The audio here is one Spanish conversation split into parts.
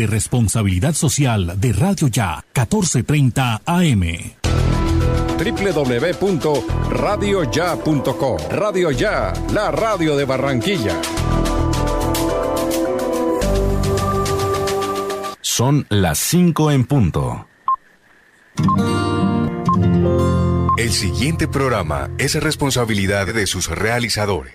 de responsabilidad social de Radio Ya 1430 AM www.radioya.com Radio Ya, la radio de Barranquilla. Son las 5 en punto. El siguiente programa es responsabilidad de sus realizadores.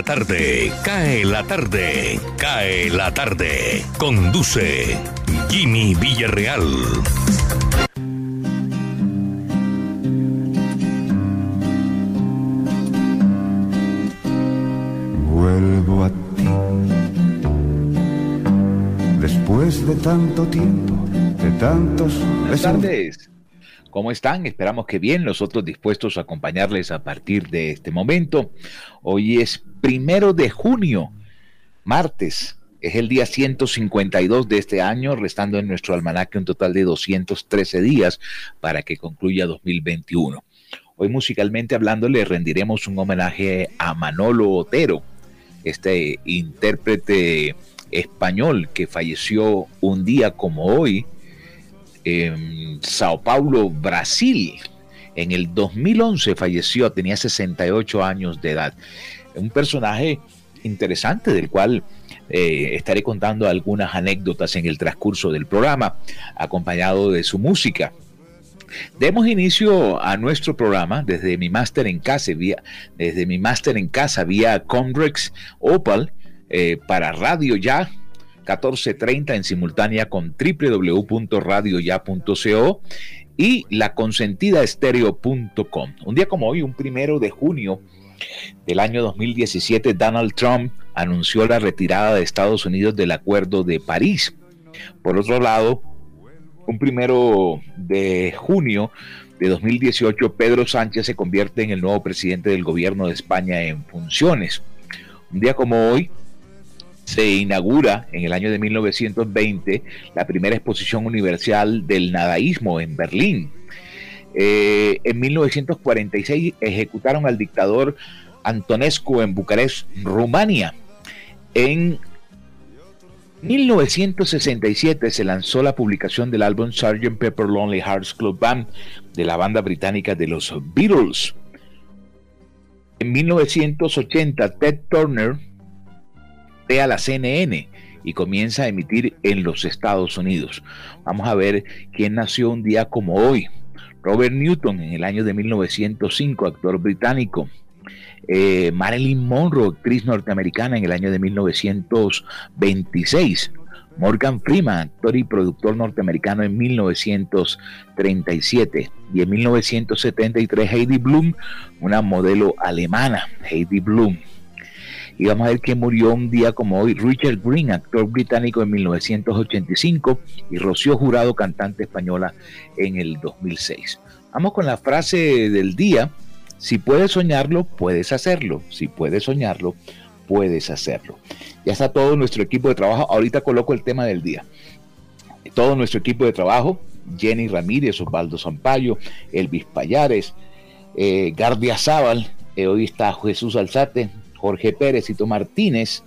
La tarde, cae la tarde, cae la tarde. Conduce Jimmy Villarreal. Vuelvo a ti. Después de tanto tiempo, de tantos... Buenas tardes. ¿Cómo están? Esperamos que bien, nosotros dispuestos a acompañarles a partir de este momento. Hoy es primero de junio, martes. Es el día 152 de este año, restando en nuestro almanaque un total de 213 días para que concluya 2021. Hoy musicalmente hablando le rendiremos un homenaje a Manolo Otero, este intérprete español que falleció un día como hoy en Sao Paulo, Brasil. En el 2011 falleció, tenía 68 años de edad un personaje interesante del cual eh, estaré contando algunas anécdotas en el transcurso del programa, acompañado de su música. Demos inicio a nuestro programa desde mi máster en casa, vía, desde mi máster en casa vía Conrex Opal eh, para Radio Ya 1430 en simultánea con www.radioya.co y la consentida estéreo.com. Un día como hoy, un primero de junio del año 2017, Donald Trump anunció la retirada de Estados Unidos del Acuerdo de París. Por otro lado, un primero de junio de 2018, Pedro Sánchez se convierte en el nuevo presidente del gobierno de España en funciones. Un día como hoy, se inaugura en el año de 1920 la primera exposición universal del nadaísmo en Berlín. Eh, en 1946 ejecutaron al dictador Antonescu en Bucarest, Rumania. En 1967 se lanzó la publicación del álbum Sgt. Pepper Lonely Hearts Club Band de la banda británica de los Beatles. En 1980 Ted Turner crea la CNN y comienza a emitir en los Estados Unidos. Vamos a ver quién nació un día como hoy. Robert Newton en el año de 1905, actor británico. Eh, Marilyn Monroe, actriz norteamericana en el año de 1926. Morgan Freeman, actor y productor norteamericano en 1937. Y en 1973 Heidi Bloom, una modelo alemana, Heidi Bloom. Y vamos a ver que murió un día como hoy Richard Green, actor británico en 1985, y Rocío Jurado, cantante española en el 2006. Vamos con la frase del día. Si puedes soñarlo, puedes hacerlo. Si puedes soñarlo, puedes hacerlo. Ya está todo nuestro equipo de trabajo. Ahorita coloco el tema del día. Todo nuestro equipo de trabajo, Jenny Ramírez, Osvaldo Zampayo, Elvis Payares, eh, Gardia Zaval, eh, hoy está Jesús Alzate, Jorge Pérez, Tito Martínez,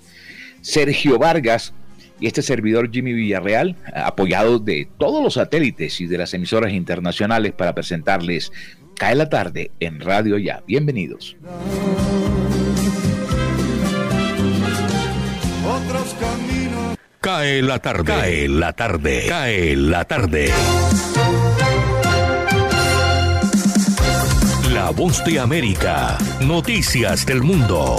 Sergio Vargas y este servidor Jimmy Villarreal, apoyado de todos los satélites y de las emisoras internacionales para presentarles Cae la tarde en Radio Ya. Bienvenidos. Cae la tarde, cae la tarde, cae la tarde. Voz de América. Noticias del mundo.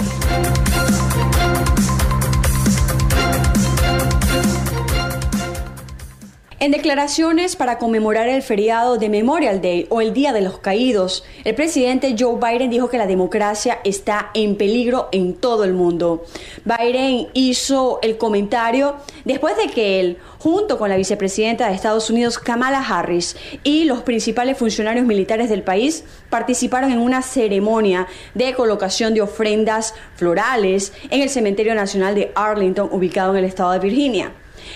En declaraciones para conmemorar el feriado de Memorial Day o el Día de los Caídos, el presidente Joe Biden dijo que la democracia está en peligro en todo el mundo. Biden hizo el comentario después de que él, junto con la vicepresidenta de Estados Unidos Kamala Harris y los principales funcionarios militares del país, participaron en una ceremonia de colocación de ofrendas florales en el Cementerio Nacional de Arlington, ubicado en el estado de Virginia.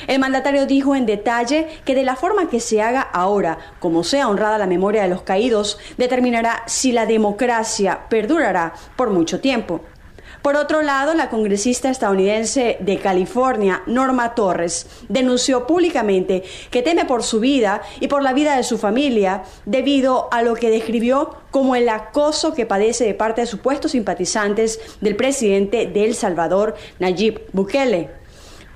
El mandatario dijo en detalle que de la forma que se haga ahora, como sea honrada la memoria de los caídos, determinará si la democracia perdurará por mucho tiempo. Por otro lado, la congresista estadounidense de California, Norma Torres, denunció públicamente que teme por su vida y por la vida de su familia debido a lo que describió como el acoso que padece de parte de supuestos simpatizantes del presidente de El Salvador, Nayib Bukele.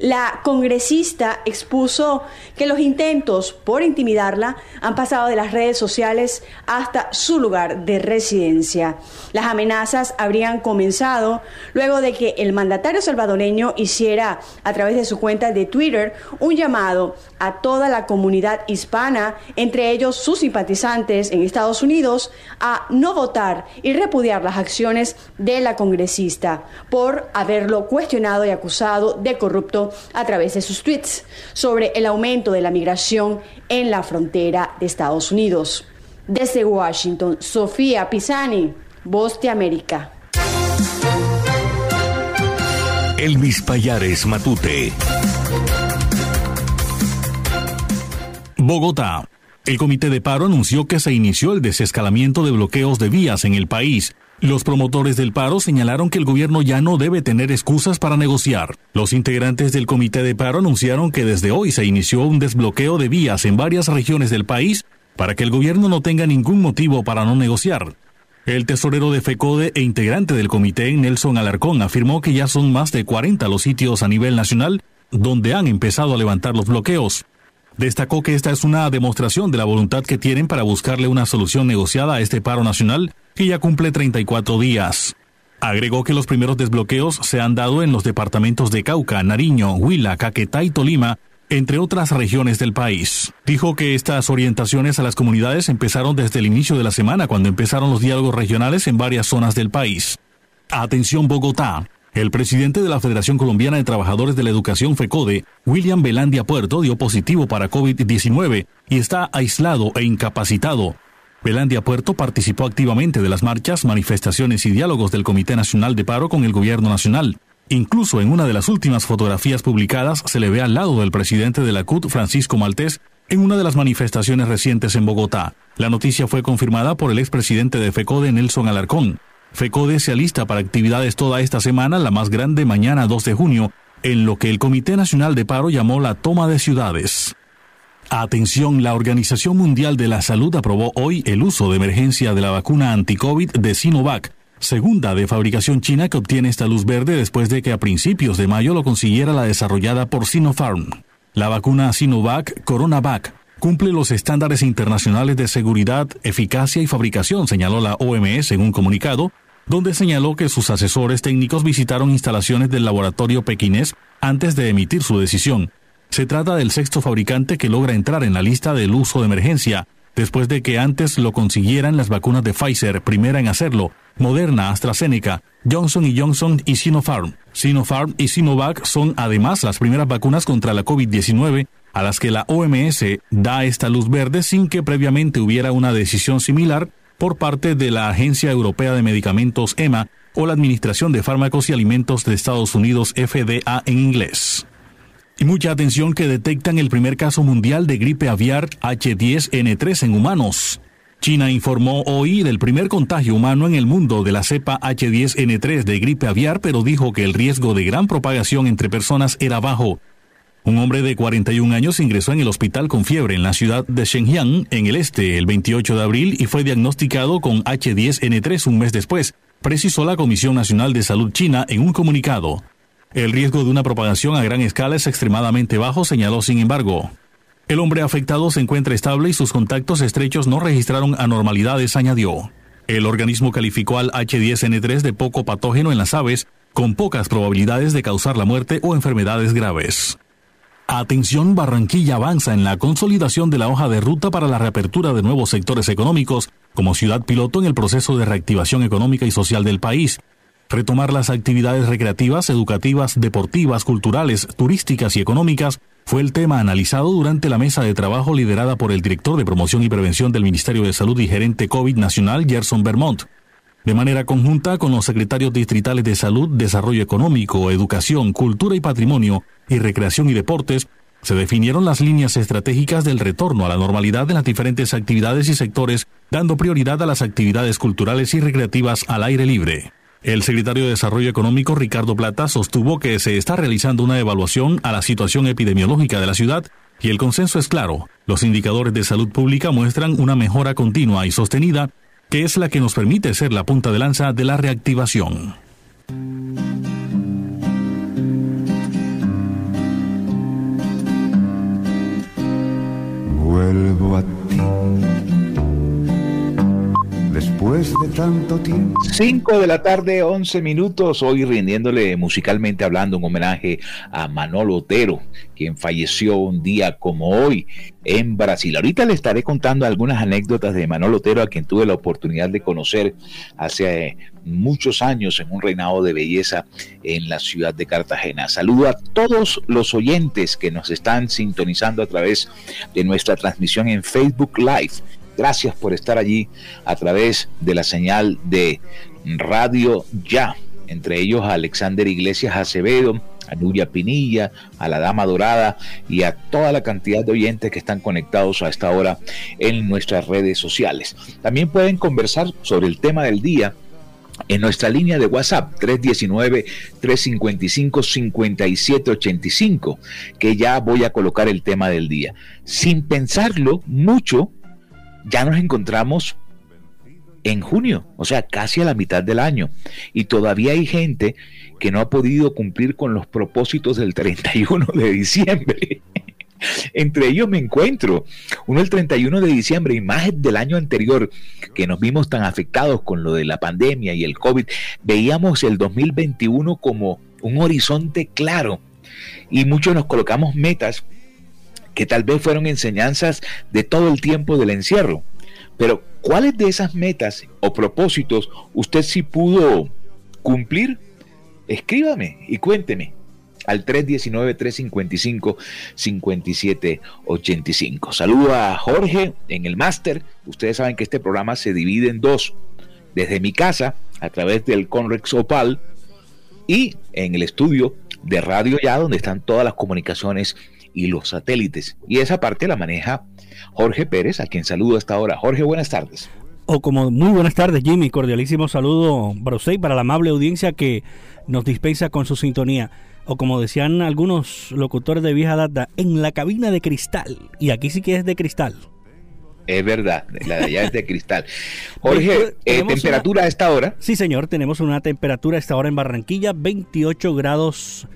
La congresista expuso que los intentos por intimidarla han pasado de las redes sociales hasta su lugar de residencia. Las amenazas habrían comenzado luego de que el mandatario salvadoreño hiciera a través de su cuenta de Twitter un llamado a toda la comunidad hispana, entre ellos sus simpatizantes en Estados Unidos, a no votar y repudiar las acciones de la congresista por haberlo cuestionado y acusado de corrupto a través de sus tweets sobre el aumento de la migración en la frontera de Estados Unidos. Desde Washington, Sofía Pisani, Voz de América. Elvis Payares Matute. Bogotá. El comité de paro anunció que se inició el desescalamiento de bloqueos de vías en el país los promotores del paro señalaron que el gobierno ya no debe tener excusas para negociar. Los integrantes del comité de paro anunciaron que desde hoy se inició un desbloqueo de vías en varias regiones del país para que el gobierno no tenga ningún motivo para no negociar. El tesorero de FECODE e integrante del comité, Nelson Alarcón, afirmó que ya son más de 40 los sitios a nivel nacional donde han empezado a levantar los bloqueos. Destacó que esta es una demostración de la voluntad que tienen para buscarle una solución negociada a este paro nacional que ya cumple 34 días. Agregó que los primeros desbloqueos se han dado en los departamentos de Cauca, Nariño, Huila, Caquetá y Tolima, entre otras regiones del país. Dijo que estas orientaciones a las comunidades empezaron desde el inicio de la semana, cuando empezaron los diálogos regionales en varias zonas del país. Atención Bogotá. El presidente de la Federación Colombiana de Trabajadores de la Educación FECODE, William Belandia Puerto, dio positivo para COVID-19 y está aislado e incapacitado. Belandia Puerto participó activamente de las marchas, manifestaciones y diálogos del Comité Nacional de Paro con el Gobierno Nacional. Incluso en una de las últimas fotografías publicadas se le ve al lado del presidente de la CUT, Francisco Maltés, en una de las manifestaciones recientes en Bogotá. La noticia fue confirmada por el expresidente de FECODE, Nelson Alarcón. FECODE se alista para actividades toda esta semana, la más grande mañana 2 de junio, en lo que el Comité Nacional de Paro llamó la toma de ciudades. Atención, la Organización Mundial de la Salud aprobó hoy el uso de emergencia de la vacuna anti-COVID de Sinovac, segunda de fabricación china que obtiene esta luz verde después de que a principios de mayo lo consiguiera la desarrollada por Sinopharm. La vacuna Sinovac Coronavac cumple los estándares internacionales de seguridad, eficacia y fabricación, señaló la OMS en un comunicado, donde señaló que sus asesores técnicos visitaron instalaciones del laboratorio pequinés antes de emitir su decisión. Se trata del sexto fabricante que logra entrar en la lista del uso de emergencia, después de que antes lo consiguieran las vacunas de Pfizer, primera en hacerlo, Moderna, AstraZeneca, Johnson Johnson y Sinopharm. Sinopharm y Sinovac son además las primeras vacunas contra la COVID-19 a las que la OMS da esta luz verde sin que previamente hubiera una decisión similar por parte de la Agencia Europea de Medicamentos EMA o la Administración de Fármacos y Alimentos de Estados Unidos FDA en inglés. Y mucha atención que detectan el primer caso mundial de gripe aviar H10N3 en humanos. China informó hoy del primer contagio humano en el mundo de la cepa H10N3 de gripe aviar, pero dijo que el riesgo de gran propagación entre personas era bajo. Un hombre de 41 años ingresó en el hospital con fiebre en la ciudad de Shenyang, en el este, el 28 de abril y fue diagnosticado con H10N3 un mes después, precisó la Comisión Nacional de Salud China en un comunicado. El riesgo de una propagación a gran escala es extremadamente bajo, señaló sin embargo. El hombre afectado se encuentra estable y sus contactos estrechos no registraron anormalidades, añadió. El organismo calificó al H10N3 de poco patógeno en las aves, con pocas probabilidades de causar la muerte o enfermedades graves. Atención, Barranquilla avanza en la consolidación de la hoja de ruta para la reapertura de nuevos sectores económicos como ciudad piloto en el proceso de reactivación económica y social del país. Retomar las actividades recreativas, educativas, deportivas, culturales, turísticas y económicas fue el tema analizado durante la mesa de trabajo liderada por el director de promoción y prevención del Ministerio de Salud y gerente COVID nacional, Gerson Vermont. De manera conjunta con los secretarios distritales de Salud, Desarrollo Económico, Educación, Cultura y Patrimonio y Recreación y Deportes, se definieron las líneas estratégicas del retorno a la normalidad de las diferentes actividades y sectores, dando prioridad a las actividades culturales y recreativas al aire libre. El secretario de Desarrollo Económico, Ricardo Plata, sostuvo que se está realizando una evaluación a la situación epidemiológica de la ciudad y el consenso es claro. Los indicadores de salud pública muestran una mejora continua y sostenida que es la que nos permite ser la punta de lanza de la reactivación. Vuelvo a ti después de tanto tiempo. 5 de la tarde, 11 minutos, hoy rindiéndole musicalmente hablando un homenaje a Manolo Otero, quien falleció un día como hoy en Brasil. Ahorita le estaré contando algunas anécdotas de Manolo Otero, a quien tuve la oportunidad de conocer hace muchos años en un reinado de belleza en la ciudad de Cartagena. Saludo a todos los oyentes que nos están sintonizando a través de nuestra transmisión en Facebook Live Gracias por estar allí a través de la señal de Radio Ya, entre ellos a Alexander Iglesias Acevedo, a Nuria Pinilla, a la Dama Dorada y a toda la cantidad de oyentes que están conectados a esta hora en nuestras redes sociales. También pueden conversar sobre el tema del día en nuestra línea de WhatsApp 319-355-5785, que ya voy a colocar el tema del día. Sin pensarlo mucho, ya nos encontramos en junio, o sea, casi a la mitad del año. Y todavía hay gente que no ha podido cumplir con los propósitos del 31 de diciembre. Entre ellos me encuentro. Uno el 31 de diciembre, imagen del año anterior, que nos vimos tan afectados con lo de la pandemia y el COVID, veíamos el 2021 como un horizonte claro. Y muchos nos colocamos metas que tal vez fueron enseñanzas de todo el tiempo del encierro. Pero, ¿cuáles de esas metas o propósitos usted sí pudo cumplir? Escríbame y cuénteme al 319-355-5785. Saludo a Jorge en el máster. Ustedes saben que este programa se divide en dos. Desde mi casa, a través del Conrex Opal, y en el estudio de Radio Ya, donde están todas las comunicaciones y los satélites. Y esa parte la maneja Jorge Pérez, a quien saludo hasta ahora. Jorge, buenas tardes. O como muy buenas tardes, Jimmy. Cordialísimo saludo para usted y para la amable audiencia que nos dispensa con su sintonía. O como decían algunos locutores de vieja data, en la cabina de cristal. Y aquí sí que es de cristal. Es verdad, la de allá es de cristal. Jorge, eh, ¿temperatura a esta hora? Sí, señor, tenemos una temperatura a esta hora en Barranquilla, 28 grados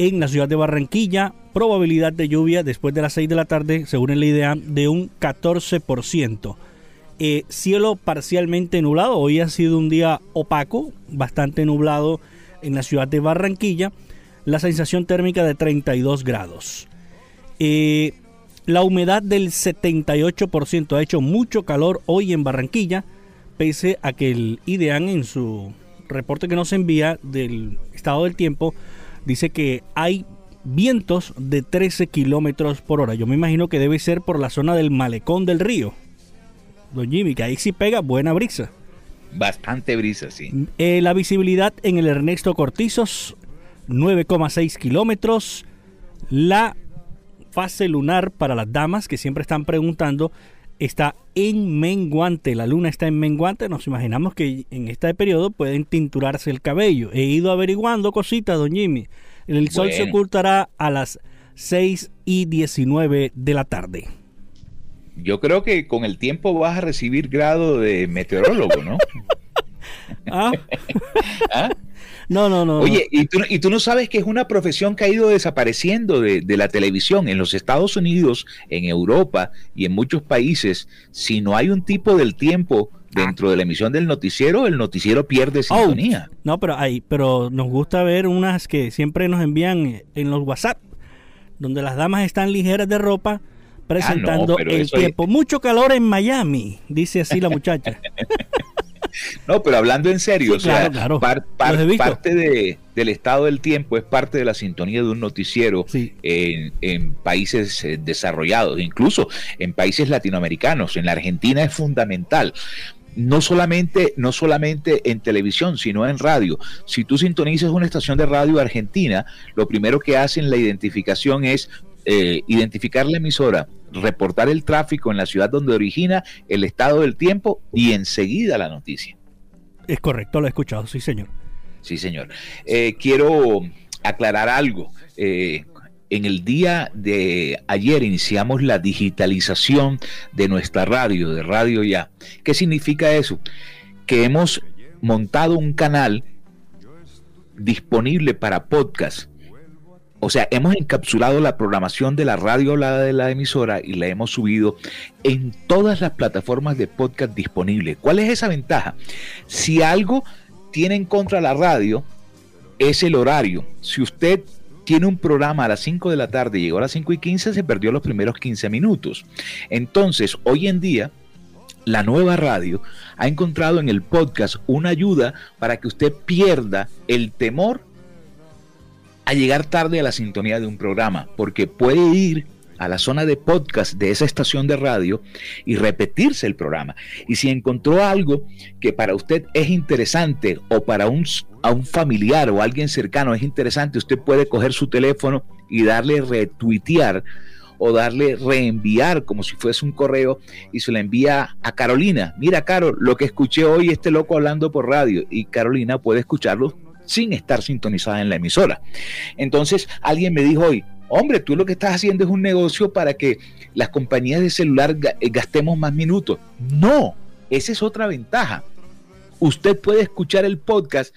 en la ciudad de Barranquilla. Probabilidad de lluvia después de las 6 de la tarde, según la idea, de un 14%. Eh, cielo parcialmente nublado. Hoy ha sido un día opaco, bastante nublado en la ciudad de Barranquilla. La sensación térmica de 32 grados. Eh, la humedad del 78% ha hecho mucho calor hoy en Barranquilla, pese a que el IDEAN en su reporte que nos envía del estado del tiempo dice que hay vientos de 13 kilómetros por hora. Yo me imagino que debe ser por la zona del malecón del río. Don Jimmy, que ahí sí pega buena brisa. Bastante brisa, sí. Eh, la visibilidad en el Ernesto Cortizos, 9,6 kilómetros. La fase lunar para las damas que siempre están preguntando está en menguante. La luna está en menguante. Nos imaginamos que en este periodo pueden tinturarse el cabello. He ido averiguando cositas, don Jimmy. El sol se ocultará a las 6 y 19 de la tarde. Yo creo que con el tiempo vas a recibir grado de meteorólogo, ¿no? ¿Ah? ¿Ah? No, no, no. Oye, ¿y tú, no sabes que es una profesión que ha ido desapareciendo de, la televisión en los Estados Unidos, en Europa y en muchos países. Si no hay un tipo del tiempo dentro de la emisión del noticiero, el noticiero pierde sintonía. no, pero hay, pero nos gusta ver unas que siempre nos envían en los WhatsApp donde las damas están ligeras de ropa presentando el tiempo. Mucho calor en Miami, dice así la muchacha. no, pero hablando en serio, o sea, parte de, del estado del tiempo es parte de la sintonía de un noticiero en, países eh, desarrollados, incluso en países latinoamericanos. En la Argentina es fundamental no solamente, no solamente en televisión, sino en radio. Si tú sintonizas una estación de radio argentina, lo primero que hacen la identificación es eh, identificar la emisora, reportar el tráfico en la ciudad donde origina, el estado del tiempo y enseguida la noticia. Es correcto, lo he escuchado, sí señor. Sí señor. Eh, quiero aclarar algo. Eh, en el día de ayer iniciamos la digitalización de nuestra radio, de Radio Ya. ¿Qué significa eso? Que hemos montado un canal disponible para podcast o sea, hemos encapsulado la programación de la radio hablada de la emisora y la hemos subido en todas las plataformas de podcast disponibles. ¿Cuál es esa ventaja? Si algo tiene en contra la radio, es el horario. Si usted tiene un programa a las 5 de la tarde y llegó a las 5 y 15, se perdió los primeros 15 minutos. Entonces, hoy en día, la nueva radio ha encontrado en el podcast una ayuda para que usted pierda el temor a llegar tarde a la sintonía de un programa, porque puede ir a la zona de podcast de esa estación de radio y repetirse el programa. Y si encontró algo que para usted es interesante o para un, a un familiar o alguien cercano es interesante, usted puede coger su teléfono y darle retuitear o darle reenviar como si fuese un correo y se le envía a Carolina. Mira, Caro, lo que escuché hoy este loco hablando por radio y Carolina puede escucharlo sin estar sintonizada en la emisora. Entonces alguien me dijo hoy, hombre, tú lo que estás haciendo es un negocio para que las compañías de celular eh, gastemos más minutos. No, esa es otra ventaja. Usted puede escuchar el podcast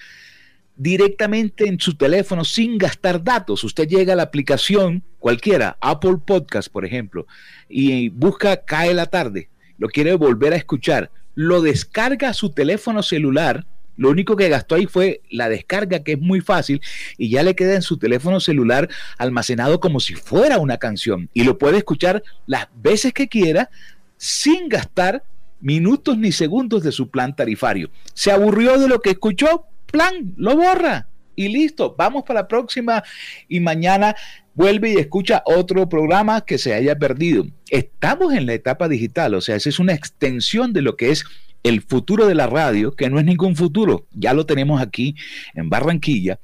directamente en su teléfono sin gastar datos. Usted llega a la aplicación cualquiera, Apple Podcast, por ejemplo, y busca Cae la tarde, lo quiere volver a escuchar, lo descarga a su teléfono celular lo único que gastó ahí fue la descarga, que es muy fácil, y ya le queda en su teléfono celular almacenado como si fuera una canción. Y lo puede escuchar las veces que quiera sin gastar minutos ni segundos de su plan tarifario. ¿Se aburrió de lo que escuchó? Plan, lo borra y listo. Vamos para la próxima y mañana vuelve y escucha otro programa que se haya perdido. Estamos en la etapa digital, o sea, esa es una extensión de lo que es el futuro de la radio, que no es ningún futuro, ya lo tenemos aquí en Barranquilla,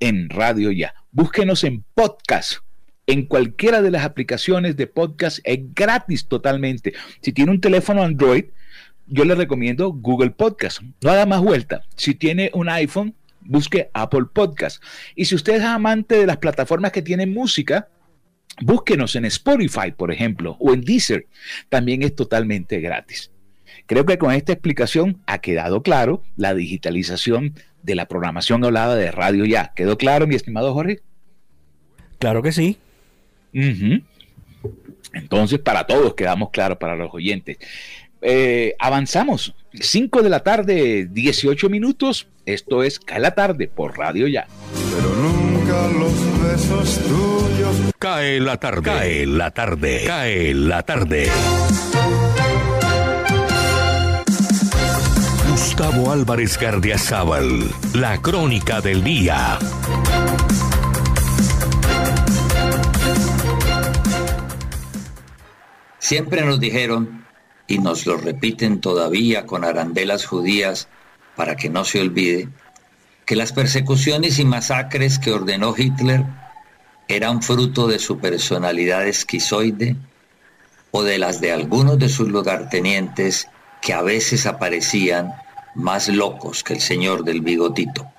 en Radio Ya. Búsquenos en podcast. En cualquiera de las aplicaciones de podcast es gratis totalmente. Si tiene un teléfono Android, yo le recomiendo Google Podcast. No haga más vuelta. Si tiene un iPhone, busque Apple Podcast. Y si usted es amante de las plataformas que tienen música, búsquenos en Spotify, por ejemplo, o en Deezer. También es totalmente gratis. Creo que con esta explicación ha quedado claro la digitalización de la programación hablada de Radio Ya. ¿Quedó claro, mi estimado Jorge? Claro que sí. Entonces, para todos quedamos claros, para los oyentes. Eh, avanzamos. 5 de la tarde, 18 minutos. Esto es Cae la tarde por Radio Ya. Pero nunca los besos tuyos. Cae la tarde. Cae la tarde. Cae la tarde. Gustavo Álvarez Gardiazabal, la crónica del día. Siempre nos dijeron, y nos lo repiten todavía con arandelas judías para que no se olvide, que las persecuciones y masacres que ordenó Hitler eran fruto de su personalidad esquizoide o de las de algunos de sus lugartenientes que a veces aparecían más locos que el señor del bigotito.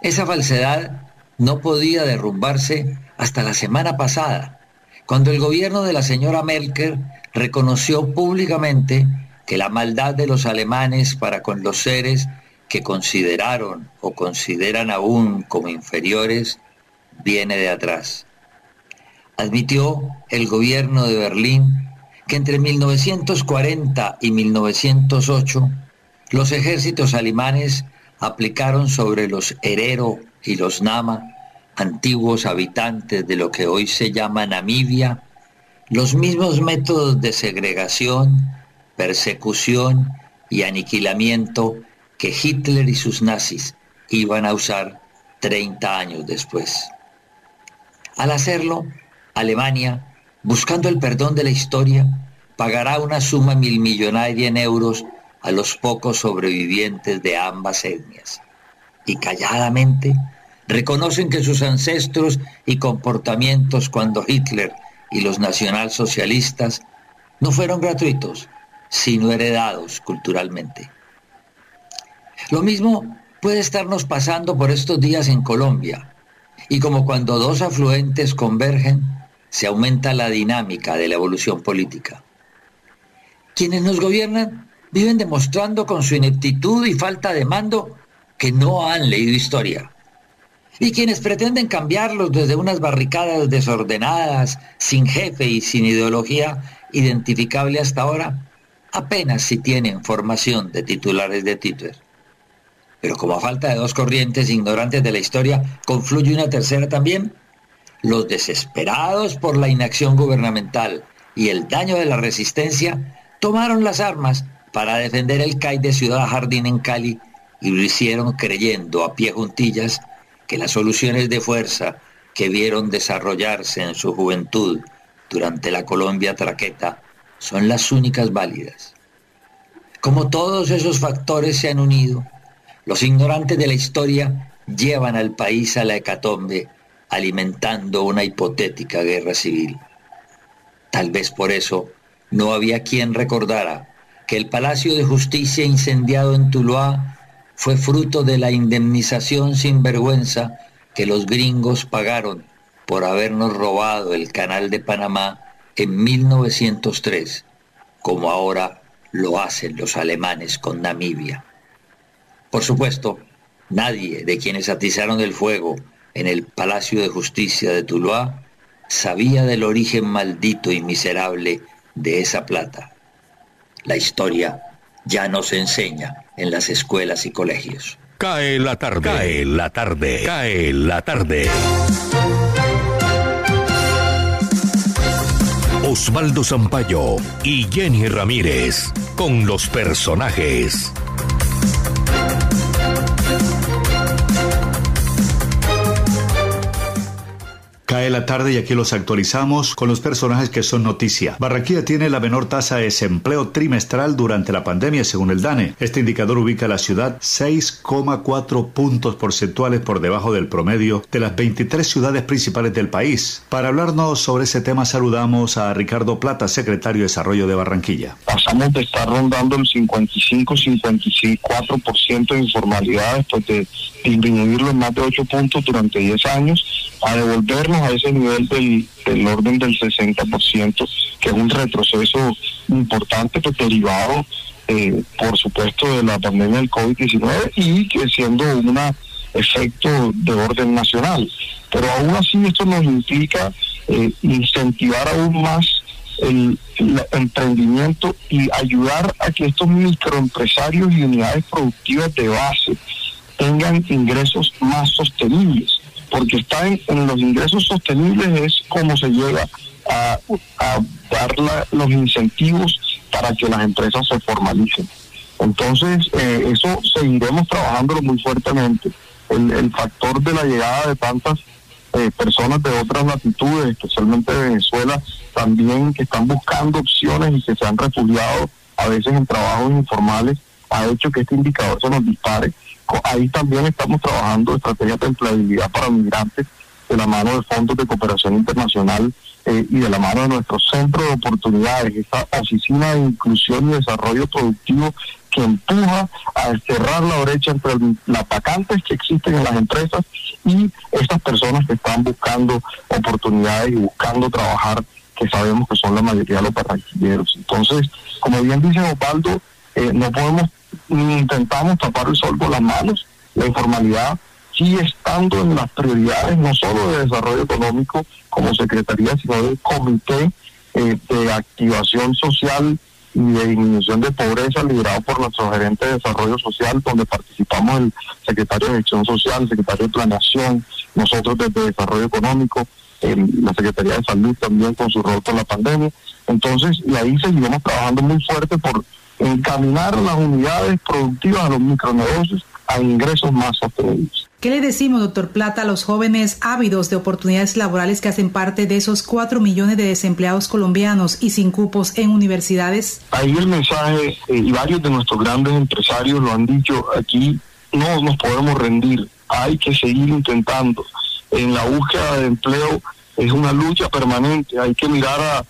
Esa falsedad no podía derrumbarse hasta la semana pasada, cuando el gobierno de la señora Merkel reconoció públicamente que la maldad de los alemanes para con los seres que consideraron o consideran aún como inferiores viene de atrás. Admitió el gobierno de Berlín que entre 1940 y 1908 los ejércitos alemanes aplicaron sobre los Herero y los Nama antiguos habitantes de lo que hoy se llama Namibia, los mismos métodos de segregación, persecución y aniquilamiento que Hitler y sus nazis iban a usar 30 años después. Al hacerlo, Alemania, buscando el perdón de la historia, pagará una suma milmillonaria en euros a los pocos sobrevivientes de ambas etnias. Y calladamente reconocen que sus ancestros y comportamientos cuando Hitler y los nacionalsocialistas no fueron gratuitos, sino heredados culturalmente. Lo mismo puede estarnos pasando por estos días en Colombia, y como cuando dos afluentes convergen, se aumenta la dinámica de la evolución política. Quienes nos gobiernan viven demostrando con su ineptitud y falta de mando que no han leído historia. Y quienes pretenden cambiarlos desde unas barricadas desordenadas, sin jefe y sin ideología identificable hasta ahora, apenas si tienen formación de titulares de Twitter. Pero como a falta de dos corrientes ignorantes de la historia, confluye una tercera también. Los desesperados por la inacción gubernamental y el daño de la resistencia tomaron las armas para defender el CAI de Ciudad Jardín en Cali y lo hicieron creyendo a pie juntillas que las soluciones de fuerza que vieron desarrollarse en su juventud durante la Colombia traqueta son las únicas válidas. Como todos esos factores se han unido, los ignorantes de la historia llevan al país a la hecatombe alimentando una hipotética guerra civil. Tal vez por eso no había quien recordara que el Palacio de Justicia incendiado en Tuluá fue fruto de la indemnización sin vergüenza que los gringos pagaron por habernos robado el canal de Panamá en 1903, como ahora lo hacen los alemanes con Namibia. Por supuesto, nadie de quienes atizaron el fuego en el Palacio de Justicia de Tuluá sabía del origen maldito y miserable de esa plata la historia ya no se enseña en las escuelas y colegios. Cae la tarde. Cae la tarde. Cae la tarde. Osvaldo Zampayo y Jenny Ramírez con los personajes. Cae la tarde y aquí los actualizamos con los personajes que son noticia. Barranquilla tiene la menor tasa de desempleo trimestral durante la pandemia, según el DANE. Este indicador ubica a la ciudad 6,4 puntos porcentuales por debajo del promedio de las 23 ciudades principales del país. Para hablarnos sobre ese tema, saludamos a Ricardo Plata, secretario de Desarrollo de Barranquilla. Pasamos de estar rondando el 55-54% de informalidad después de disminuirlo en más de 8 puntos durante 10 años a devolvernos a ese nivel del, del orden del 60%, que es un retroceso importante, pues derivado, eh, por supuesto, de la pandemia del COVID-19 y que siendo un efecto de orden nacional. Pero aún así esto nos implica eh, incentivar aún más el, el, emprendimiento y ayudar a que estos microempresarios y unidades productivas de base tengan ingresos más sostenibles porque está en, los ingresos sostenibles es como se llega a, dar los incentivos para que las empresas se formalicen. Entonces, eh, eso seguiremos trabajándolo muy fuertemente. El, factor de la llegada de tantas eh, personas de otras latitudes, especialmente de Venezuela, también que están buscando opciones y que se han refugiado a veces en trabajos informales, ha hecho que este indicador se nos dispare ahí también estamos trabajando estrategias de empleabilidad para migrantes de la mano de fondos de cooperación internacional eh, y de la mano de nuestro centro de oportunidades, esta oficina de inclusión y desarrollo productivo que empuja a cerrar la brecha entre las vacantes que existen en las empresas y estas personas que están buscando oportunidades y buscando trabajar, que sabemos que son la mayoría de los barranquilleros. Entonces, como bien dice Osvaldo, eh, no podemos intentamos tapar el sol con las manos. La informalidad sigue estando en las prioridades no solo de desarrollo económico como secretaría, sino del comité eh, de activación social y de disminución de pobreza liderado por nuestro gerente de desarrollo social, donde participamos el secretario de gestión social, el secretario de planeación, nosotros desde Desarrollo Económico, la Secretaría de Salud también con su rol con la pandemia. Entonces, y ahí seguiremos trabajando muy fuerte por encaminar las unidades productivas a los micronegocios a ingresos más sostenibles. ¿Qué le decimos, doctor Plata, a los jóvenes ávidos de oportunidades laborales que hacen parte de esos cuatro millones de desempleados colombianos y sin cupos en universidades? Ahí el mensaje, eh, y varios de nuestros grandes empresarios lo han dicho aquí, no nos podemos rendir, hay que seguir intentando. En la búsqueda de empleo es una lucha permanente, hay que mirar a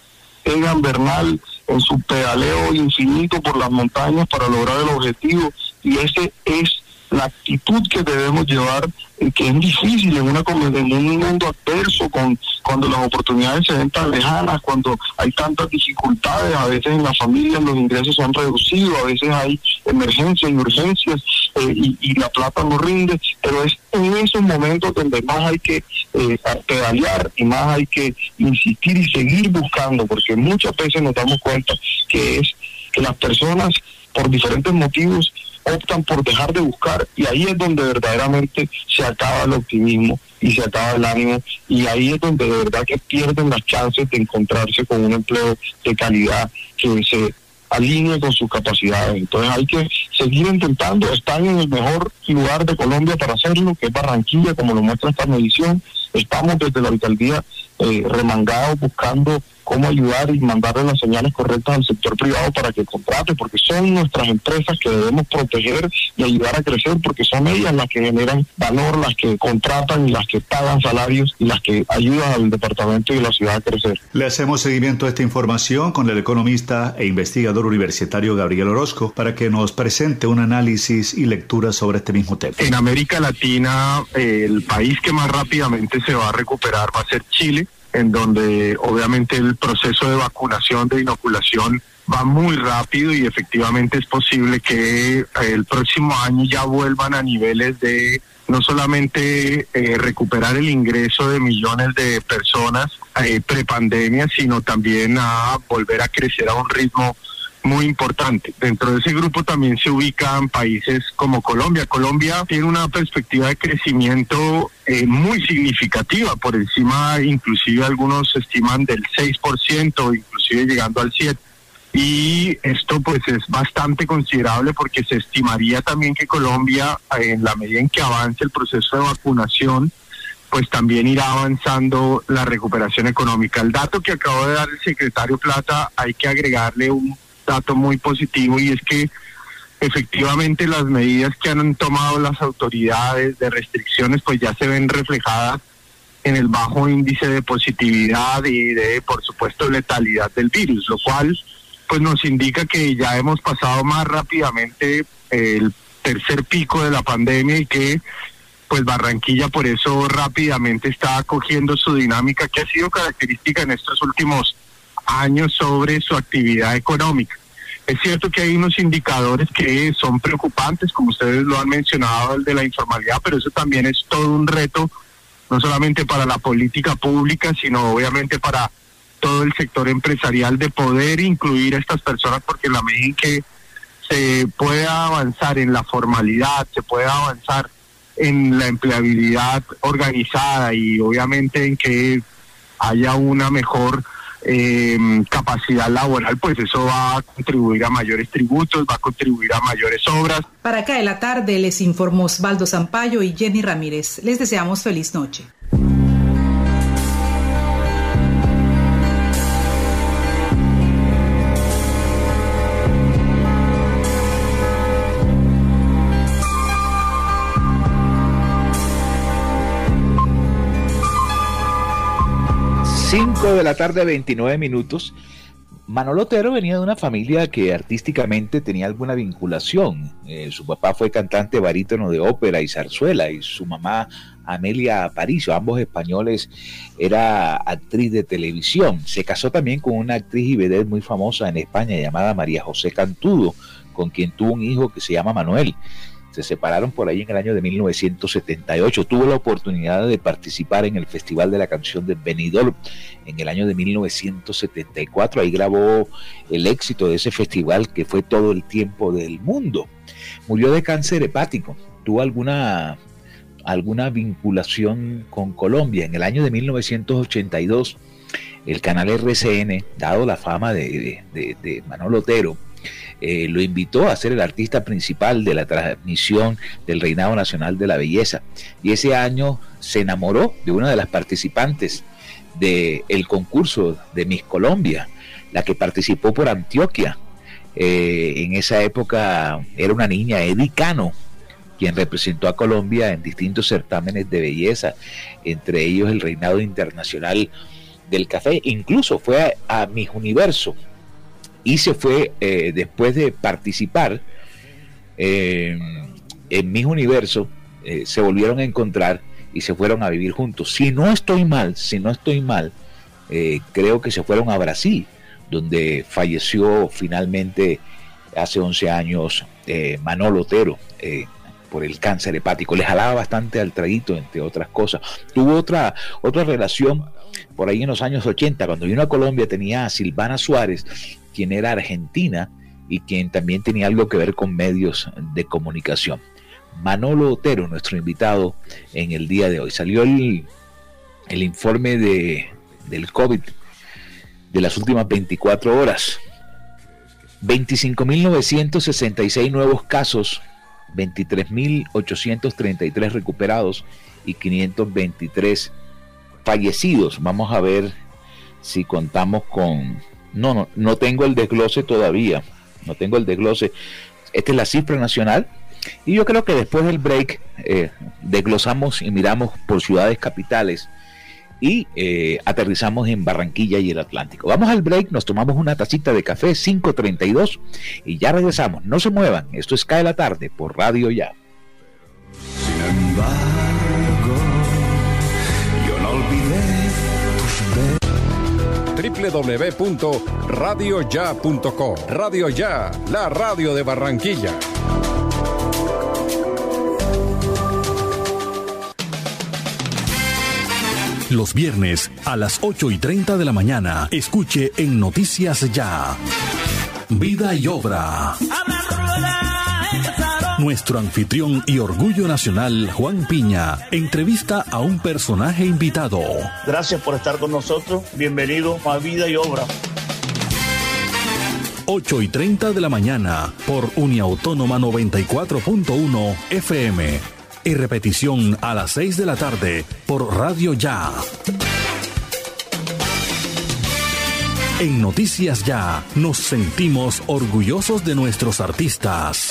Egan Bernal en su pedaleo infinito por las montañas para lograr el objetivo. Y ese es la actitud que debemos llevar, eh, que es difícil en, una, en un mundo adverso, con, cuando las oportunidades se ven tan lejanas, cuando hay tantas dificultades, a veces en la familia los ingresos se han reducido, a veces hay emergencias y urgencias eh, y, la plata no rinde, pero es en esos momentos donde más hay que eh, pedalear y más hay que insistir y seguir buscando, porque muchas veces nos damos cuenta que es que las personas por diferentes motivos optan por dejar de buscar y ahí es donde verdaderamente se acaba el optimismo y se acaba el ánimo y ahí es donde de verdad que pierden las chances de encontrarse con un empleo de calidad que se alinee con sus capacidades. Entonces hay que seguir intentando, están en el mejor lugar de Colombia para hacerlo, que es Barranquilla, como lo muestra esta medición. Estamos desde la alcaldía eh, remangados buscando cómo ayudar y mandarle las señales correctas al sector privado para que contrate, porque son nuestras empresas que debemos proteger y ayudar a crecer, porque son ellas las que generan valor, las que contratan y las que pagan salarios y las que ayudan al departamento y la ciudad a crecer. Le hacemos seguimiento a esta información con el economista e investigador universitario Gabriel Orozco para que nos presente un análisis y lectura sobre este mismo tema. En América Latina, el país que más rápidamente se va a recuperar va a ser Chile en donde obviamente el proceso de vacunación, de inoculación va muy rápido y efectivamente es posible que eh, el próximo año ya vuelvan a niveles de no solamente eh, recuperar el ingreso de millones de personas eh, prepandemia, sino también a volver a crecer a un ritmo muy importante. Dentro de ese grupo también se ubican países como Colombia. Colombia tiene una perspectiva de crecimiento eh, muy significativa, por encima inclusive algunos estiman del 6%, inclusive llegando al 7%. Y esto pues es bastante considerable porque se estimaría también que Colombia, en la medida en que avance el proceso de vacunación, pues también irá avanzando la recuperación económica. El dato que acabo de dar el secretario Plata hay que agregarle un dato muy positivo y es que efectivamente las medidas que han tomado las autoridades de restricciones pues ya se ven reflejadas en el bajo índice de positividad y de por supuesto letalidad del virus, lo cual pues nos indica que ya hemos pasado más rápidamente el tercer pico de la pandemia y que pues Barranquilla por eso rápidamente está cogiendo su dinámica que ha sido característica en estos últimos años sobre su actividad económica. Es cierto que hay unos indicadores que son preocupantes, como ustedes lo han mencionado, el de la informalidad, pero eso también es todo un reto, no solamente para la política pública, sino obviamente para todo el sector empresarial de poder incluir a estas personas, porque en la medida en que se pueda avanzar en la formalidad, se pueda avanzar en la empleabilidad organizada y obviamente en que haya una mejor eh, capacidad laboral, pues eso va a contribuir a mayores tributos, va a contribuir a mayores obras. Para acá de la tarde les informó Osvaldo Zampayo y Jenny Ramírez. Les deseamos feliz noche. 5 de la tarde, 29 minutos. Manolo Otero venía de una familia que artísticamente tenía alguna vinculación. Eh, su papá fue cantante barítono de ópera y zarzuela y su mamá Amelia Aparicio, ambos españoles, era actriz de televisión. Se casó también con una actriz y vedette muy famosa en España llamada María José Cantudo, con quien tuvo un hijo que se llama Manuel. Se separaron por ahí en el año de 1978. Tuvo la oportunidad de participar en el Festival de la Canción de Benidorm en el año de 1974. Ahí grabó el éxito de ese festival que fue todo el tiempo del mundo. Murió de cáncer hepático. Tuvo alguna alguna vinculación con Colombia. En el año de 1982, el canal RCN, dado la fama de, de, Manolo Otero, eh, lo invitó a ser el artista principal de la transmisión del Reinado Nacional de la Belleza. Y ese año se enamoró de una de las participantes del el concurso de Miss Colombia, la que participó por Antioquia. Eh, en esa época era una niña, Edicano, quien representó a Colombia en distintos certámenes de belleza, entre ellos el Reinado Internacional del Café, incluso fue a, Miss Universo y se fue eh, después de participar eh, en Miss Universo, se volvieron a encontrar y se fueron a vivir juntos. Si no estoy mal, si no estoy mal, creo que se fueron a Brasil donde falleció finalmente hace 11 años eh, Manolo Otero eh, por el cáncer hepático. Le jalaba bastante al traguito, entre otras cosas. Tuvo otra, otra relación por ahí en los años 80, cuando vino a Colombia tenía a Silvana Suárez, quien era argentina y quien también tenía algo que ver con medios de comunicación. Manolo Otero, nuestro invitado en el día de hoy. Salió el, el informe de, del COVID de las últimas 24 horas. 25.966 nuevos casos, 23.833 recuperados y 523 fallecidos. Vamos a ver si contamos con... No, no, no tengo el desglose todavía. No tengo el desglose. Esta es la cifra nacional. Y yo creo que después del break eh, desglosamos y miramos por ciudades capitales y eh, aterrizamos en Barranquilla y el Atlántico. Vamos al break, nos tomamos una tacita de café 532 y ya regresamos. No se muevan, esto es Cae la tarde por Radio Ya. Olvidé www.radioya.com Radio Ya, la radio de Barranquilla. Los viernes a las 8 y 30 de la mañana, escuche en Noticias Ya. Vida y obra. Nuestro anfitrión y orgullo nacional, Juan Piña, entrevista a un personaje invitado. Gracias por estar con nosotros. Bienvenido a Vida y Obra. 8 y 30 de la mañana por Uniautónoma 94.1 FM y repetición a las 6 de la tarde por Radio Ya. En Noticias Ya nos sentimos orgullosos de nuestros artistas.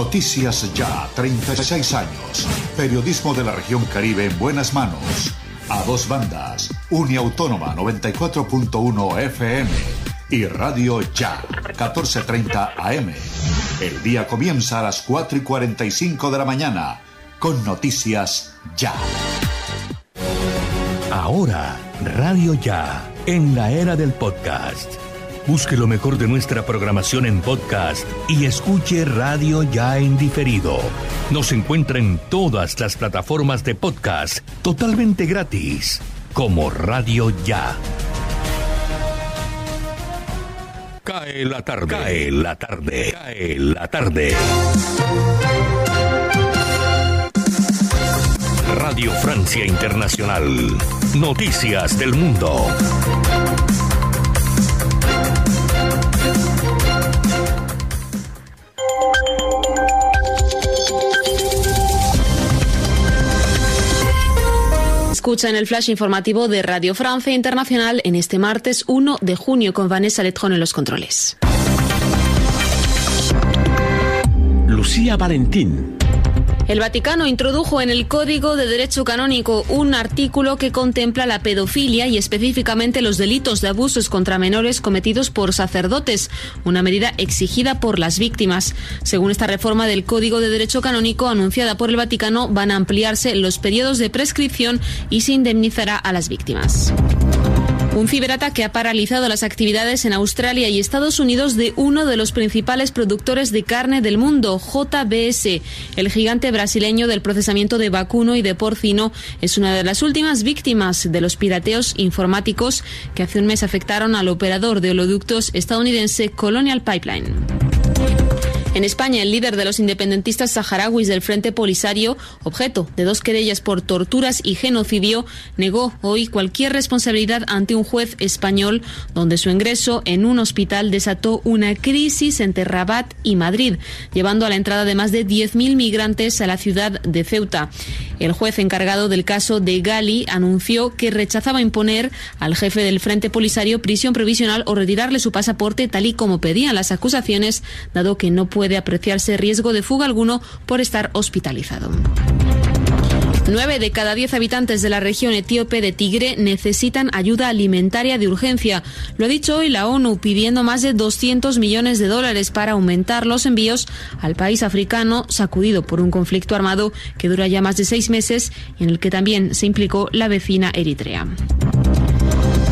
Noticias Ya, 36 años. Periodismo de la región Caribe en buenas manos. A dos bandas. Uniautónoma 94.1 FM y Radio Ya, 14.30 AM. El día comienza a las 4 y 45 de la mañana con Noticias Ya. Ahora, Radio Ya, en la era del podcast Busque lo mejor de nuestra programación en podcast y escuche Radio Ya en diferido. Nos encuentra en todas las plataformas de podcast totalmente gratis, como Radio Ya. Cae la tarde. Cae la tarde. Cae la tarde. Radio Francia Internacional. Noticias del Mundo. Escucha en el flash informativo de Radio Francia Internacional en este martes 1 de junio con Vanessa Letjón en los controles. Lucía Valentín. El Vaticano introdujo en el Código de Derecho Canónico un artículo que contempla la pedofilia y específicamente los delitos de abusos contra menores cometidos por sacerdotes, una medida exigida por las víctimas. Según esta reforma del Código de Derecho Canónico anunciada por el Vaticano, van a ampliarse los periodos de prescripción y se indemnizará a las víctimas. Un ciberataque ha paralizado las actividades en Australia y Estados Unidos de uno de los principales productores de carne del mundo, JBS. El gigante brasileño del procesamiento de vacuno y de porcino es una de las últimas víctimas de los pirateos informáticos que hace un mes afectaron al operador de oleoductos estadounidense Colonial Pipeline. En España, el líder de los independentistas saharauis del Frente Polisario, objeto de dos querellas por torturas y genocidio, negó hoy cualquier responsabilidad ante un juez español, donde su ingreso en un hospital desató una crisis entre Rabat y Madrid, llevando a la entrada de más de 10.000 migrantes a la ciudad de Ceuta. El juez encargado del caso de Gali anunció que rechazaba imponer al jefe del Frente Polisario prisión provisional o retirarle su pasaporte tal y como pedían las acusaciones, dado que no puede apreciarse riesgo de fuga alguno por estar hospitalizado. Nueve de cada diez habitantes de la región etíope de Tigre necesitan ayuda alimentaria de urgencia. Lo ha dicho hoy la ONU pidiendo más de 200 millones de dólares para aumentar los envíos al país africano sacudido por un conflicto armado que dura ya más de seis meses y en el que también se implicó la vecina Eritrea.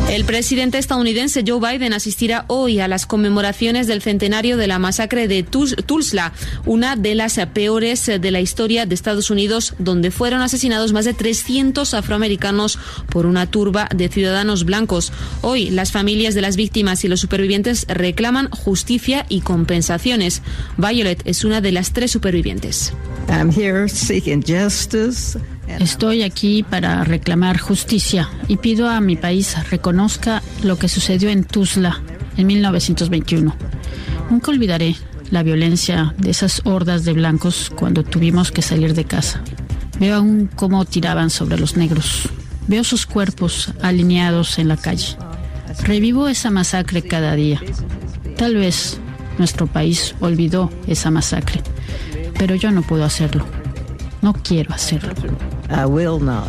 El presidente estadounidense Joe Biden asistirá hoy a las conmemoraciones del centenario de la masacre de Tulsa, una de las peores de la historia de Estados Unidos, donde fueron asesinados más de 300 afroamericanos por una turba de ciudadanos blancos. Hoy las familias de las víctimas y los supervivientes reclaman justicia y compensaciones. Violet es una de las tres supervivientes. Estoy aquí para reclamar justicia y pido a mi país reconozca lo que sucedió en Tuzla en 1921. Nunca olvidaré la violencia de esas hordas de blancos cuando tuvimos que salir de casa. Veo aún cómo tiraban sobre los negros. Veo sus cuerpos alineados en la calle. Revivo esa masacre cada día. Tal vez nuestro país olvidó esa masacre, pero yo no puedo hacerlo. No quiero hacerlo. I will not.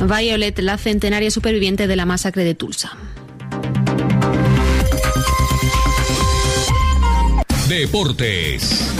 Violet, la centenaria superviviente de la masacre de Tulsa. Deportes.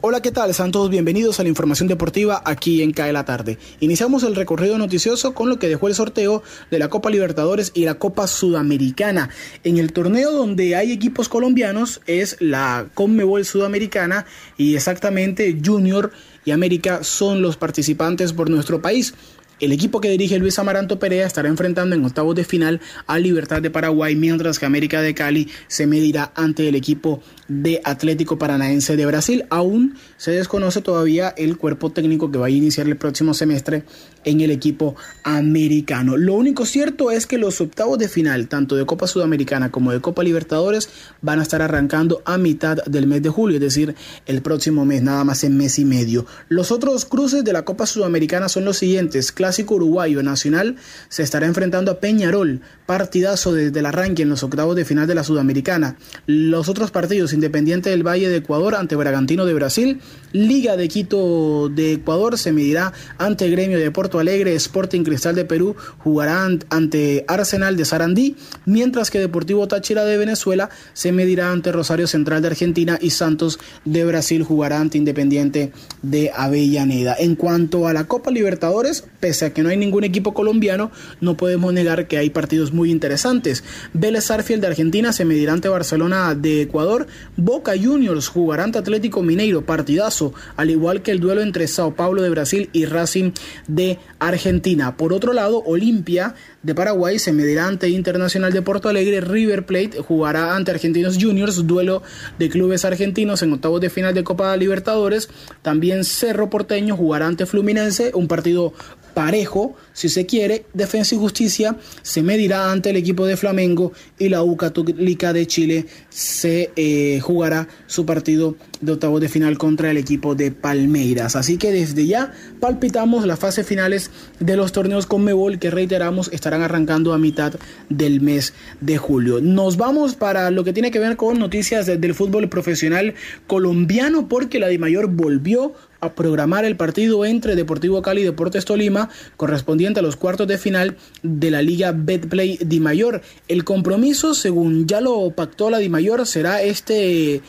Hola, ¿qué tal? Sean todos bienvenidos a la información deportiva aquí en CAE la tarde. Iniciamos el recorrido noticioso con lo que dejó el sorteo de la Copa Libertadores y la Copa Sudamericana. En el torneo donde hay equipos colombianos es la Conmebol Sudamericana y exactamente Junior y América son los participantes por nuestro país. El equipo que dirige Luis Amaranto Perea estará enfrentando en octavos de final a Libertad de Paraguay, mientras que América de Cali se medirá ante el equipo de Atlético Paranaense de Brasil. Aún se desconoce todavía el cuerpo técnico que va a iniciar el próximo semestre en el equipo americano. Lo único cierto es que los octavos de final, tanto de Copa Sudamericana como de Copa Libertadores, van a estar arrancando a mitad del mes de julio, es decir, el próximo mes, nada más en mes y medio. Los otros cruces de la Copa Sudamericana son los siguientes. Clásico Uruguayo Nacional se estará enfrentando a Peñarol, partidazo desde el arranque en los octavos de final de la Sudamericana. Los otros partidos, Independiente del Valle de Ecuador ante Bragantino de Brasil, Liga de Quito de Ecuador se medirá ante Gremio de Porto Alegre, Sporting Cristal de Perú jugará ante Arsenal de Sarandí, mientras que Deportivo Táchira de Venezuela se medirá ante Rosario Central de Argentina y Santos de Brasil jugará ante Independiente de Avellaneda. En cuanto a la Copa Libertadores, pese a que no hay ningún equipo colombiano, no podemos negar que hay partidos muy interesantes. Vélez Arfield de Argentina se medirá ante Barcelona de Ecuador, Boca Juniors jugará ante Atlético Mineiro, partidazo, al igual que el duelo entre Sao Paulo de Brasil y Racing de Argentina. Por otro lado, Olimpia de Paraguay se medirá ante Internacional de Porto Alegre, River Plate jugará ante Argentinos Juniors, duelo de clubes argentinos en octavos de final de Copa Libertadores. También Cerro Porteño jugará ante Fluminense, un partido parejo, si se quiere, Defensa y Justicia se medirá ante el equipo de Flamengo y la U Católica de Chile se eh, jugará su partido de octavos de final contra el equipo de Palmeiras. Así que desde ya palpitamos las fases finales de los torneos con Mebol que reiteramos estarán arrancando a mitad del mes de julio. Nos vamos para lo que tiene que ver con noticias del fútbol profesional colombiano porque la Mayor volvió a programar el partido entre Deportivo Cali y Deportes Tolima correspondiente a los cuartos de final de la Liga Betplay Di Mayor. El compromiso, según ya lo pactó la Di Mayor, será este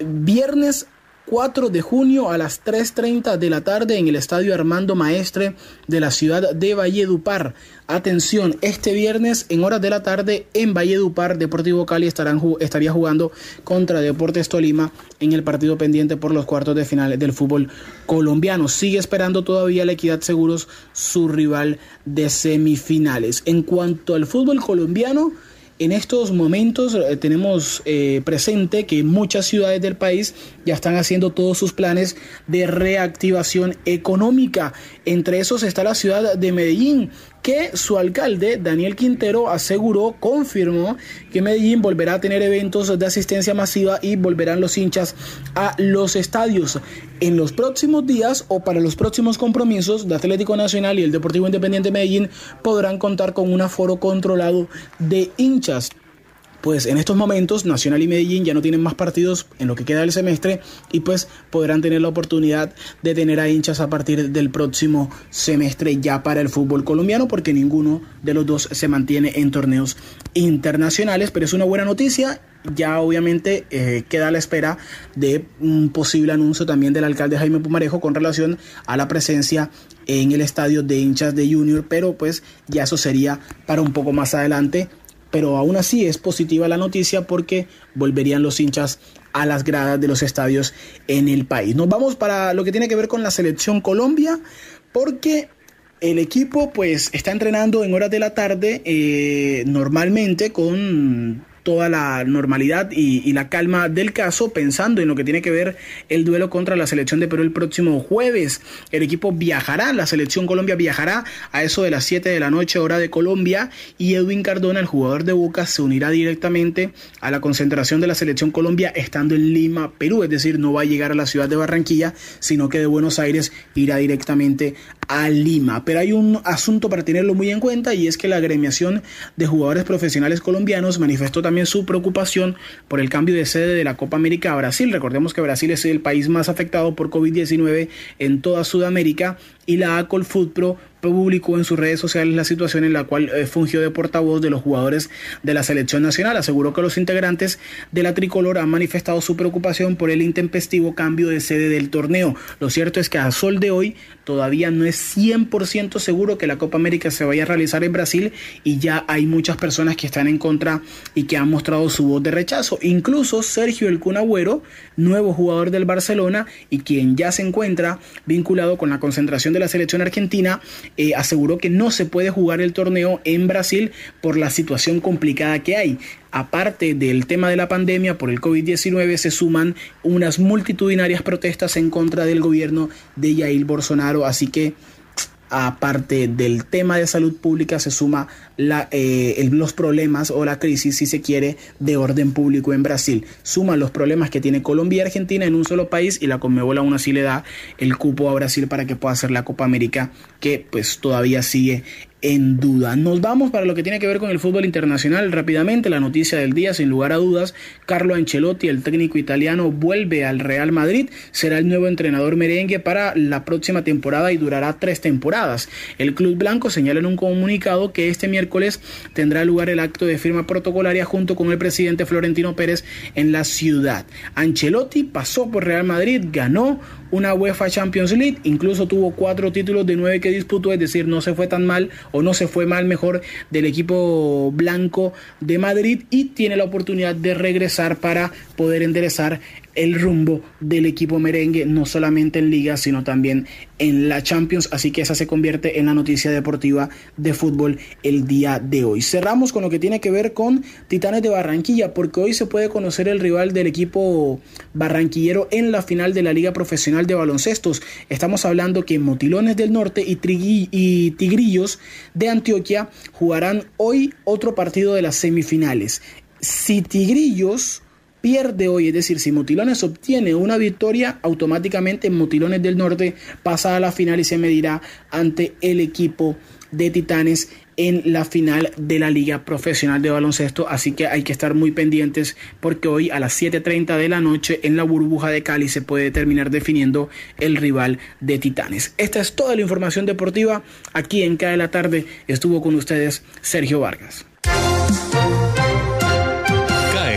viernes 4 de junio a las 3.30 de la tarde en el Estadio Armando Maestre de la ciudad de Valledupar. Atención, este viernes en horas de la tarde en Valledupar, Deportivo Cali estarán, estaría jugando contra Deportes Tolima en el partido pendiente por los cuartos de final del fútbol colombiano. Sigue esperando todavía la Equidad Seguros, su rival de semifinales. En cuanto al fútbol colombiano, en estos momentos eh, tenemos eh, presente que muchas ciudades del país ya están haciendo todos sus planes de reactivación económica. Entre esos está la ciudad de Medellín, que su alcalde, Daniel Quintero, aseguró, confirmó que Medellín volverá a tener eventos de asistencia masiva y volverán los hinchas a los estadios. En los próximos días o para los próximos compromisos de Atlético Nacional y el Deportivo Independiente Medellín podrán contar con un aforo controlado de hinchas pues en estos momentos Nacional y Medellín ya no tienen más partidos en lo que queda del semestre y pues podrán tener la oportunidad de tener a hinchas a partir del próximo semestre ya para el fútbol colombiano porque ninguno de los dos se mantiene en torneos internacionales, pero es una buena noticia. Ya obviamente eh, queda a la espera de un posible anuncio también del alcalde Jaime Pumarejo con relación a la presencia en el estadio de hinchas de Junior, pero pues ya eso sería para un poco más adelante pero aún así es positiva la noticia porque volverían los hinchas a las gradas de los estadios en el país. Nos vamos para lo que tiene que ver con la selección Colombia porque el equipo pues está entrenando en horas de la tarde eh, normalmente con toda la normalidad y, la calma del caso, pensando en lo que tiene que ver el duelo contra la selección de Perú el próximo jueves. El equipo viajará, la selección Colombia viajará a eso de las 7 de la noche, hora de Colombia, y Edwin Cardona, el jugador de Boca, se unirá directamente a la concentración de la selección Colombia estando en Lima, Perú, es decir, no va a llegar a la ciudad de Barranquilla, sino que de Buenos Aires irá directamente a Lima. Pero hay un asunto para tenerlo muy en cuenta y es que la agremiación de jugadores profesionales colombianos manifestó también su preocupación por el cambio de sede de la Copa América a Brasil. Recordemos que Brasil es el país más afectado por COVID-19 en toda Sudamérica y la ACOL Pro publicó en sus redes sociales la situación en la cual eh, fungió de portavoz de los jugadores de la selección nacional. Aseguró que los integrantes de la tricolor han manifestado su preocupación por el intempestivo cambio de sede del torneo. Lo cierto es que a sol de hoy todavía no es 100% seguro que la Copa América se vaya a realizar en Brasil y ya hay muchas personas que están en contra y que han mostrado su voz de rechazo. Incluso Sergio El Cunagüero, nuevo jugador del Barcelona y quien ya se encuentra vinculado con la concentración de la selección argentina, eh, aseguró que no se puede jugar el torneo en Brasil por la situación complicada que hay. Aparte del tema de la pandemia por el COVID-19, se suman unas multitudinarias protestas en contra del gobierno de Jair Bolsonaro, así que aparte del tema de salud pública, se suma eh, los problemas o la crisis, si se quiere, de orden público en Brasil. Suma los problemas que tiene Colombia y Argentina en un solo país y la Conmebol aún así le da el cupo a Brasil para que pueda hacer la Copa América, que pues todavía sigue en duda. Nos vamos para lo que tiene que ver con el fútbol internacional rápidamente. La noticia del día, sin lugar a dudas, Carlo Ancelotti, el técnico italiano, vuelve al Real Madrid. Será el nuevo entrenador merengue para la próxima temporada y durará tres temporadas. El club blanco señala en un comunicado que este miércoles tendrá lugar el acto de firma protocolaria junto con el presidente Florentino Pérez en la ciudad. Ancelotti pasó por Real Madrid, ganó una UEFA Champions League, incluso tuvo cuatro títulos de nueve que disputó, es decir, no se fue tan mal o no se fue mal mejor del equipo blanco de Madrid y tiene la oportunidad de regresar para poder enderezar el rumbo del equipo merengue, no solamente en liga, sino también en la Champions. Así que esa se convierte en la noticia deportiva de fútbol el día de hoy. Cerramos con lo que tiene que ver con Titanes de Barranquilla, porque hoy se puede conocer el rival del equipo barranquillero en la final de la Liga Profesional de Baloncestos. Estamos hablando que Motilones del Norte y, y Tigrillos de Antioquia jugarán hoy otro partido de las semifinales. Si Tigrillos pierde hoy, es decir, si Motilones obtiene una victoria, automáticamente Motilones del Norte pasa a la final y se medirá ante el equipo de Titanes en la final de la Liga Profesional de Baloncesto, así que hay que estar muy pendientes porque hoy a las 7.30 de la noche en la burbuja de Cali se puede terminar definiendo el rival de Titanes. Esta es toda la información deportiva. Aquí en Cae la Tarde estuvo con ustedes Sergio Vargas.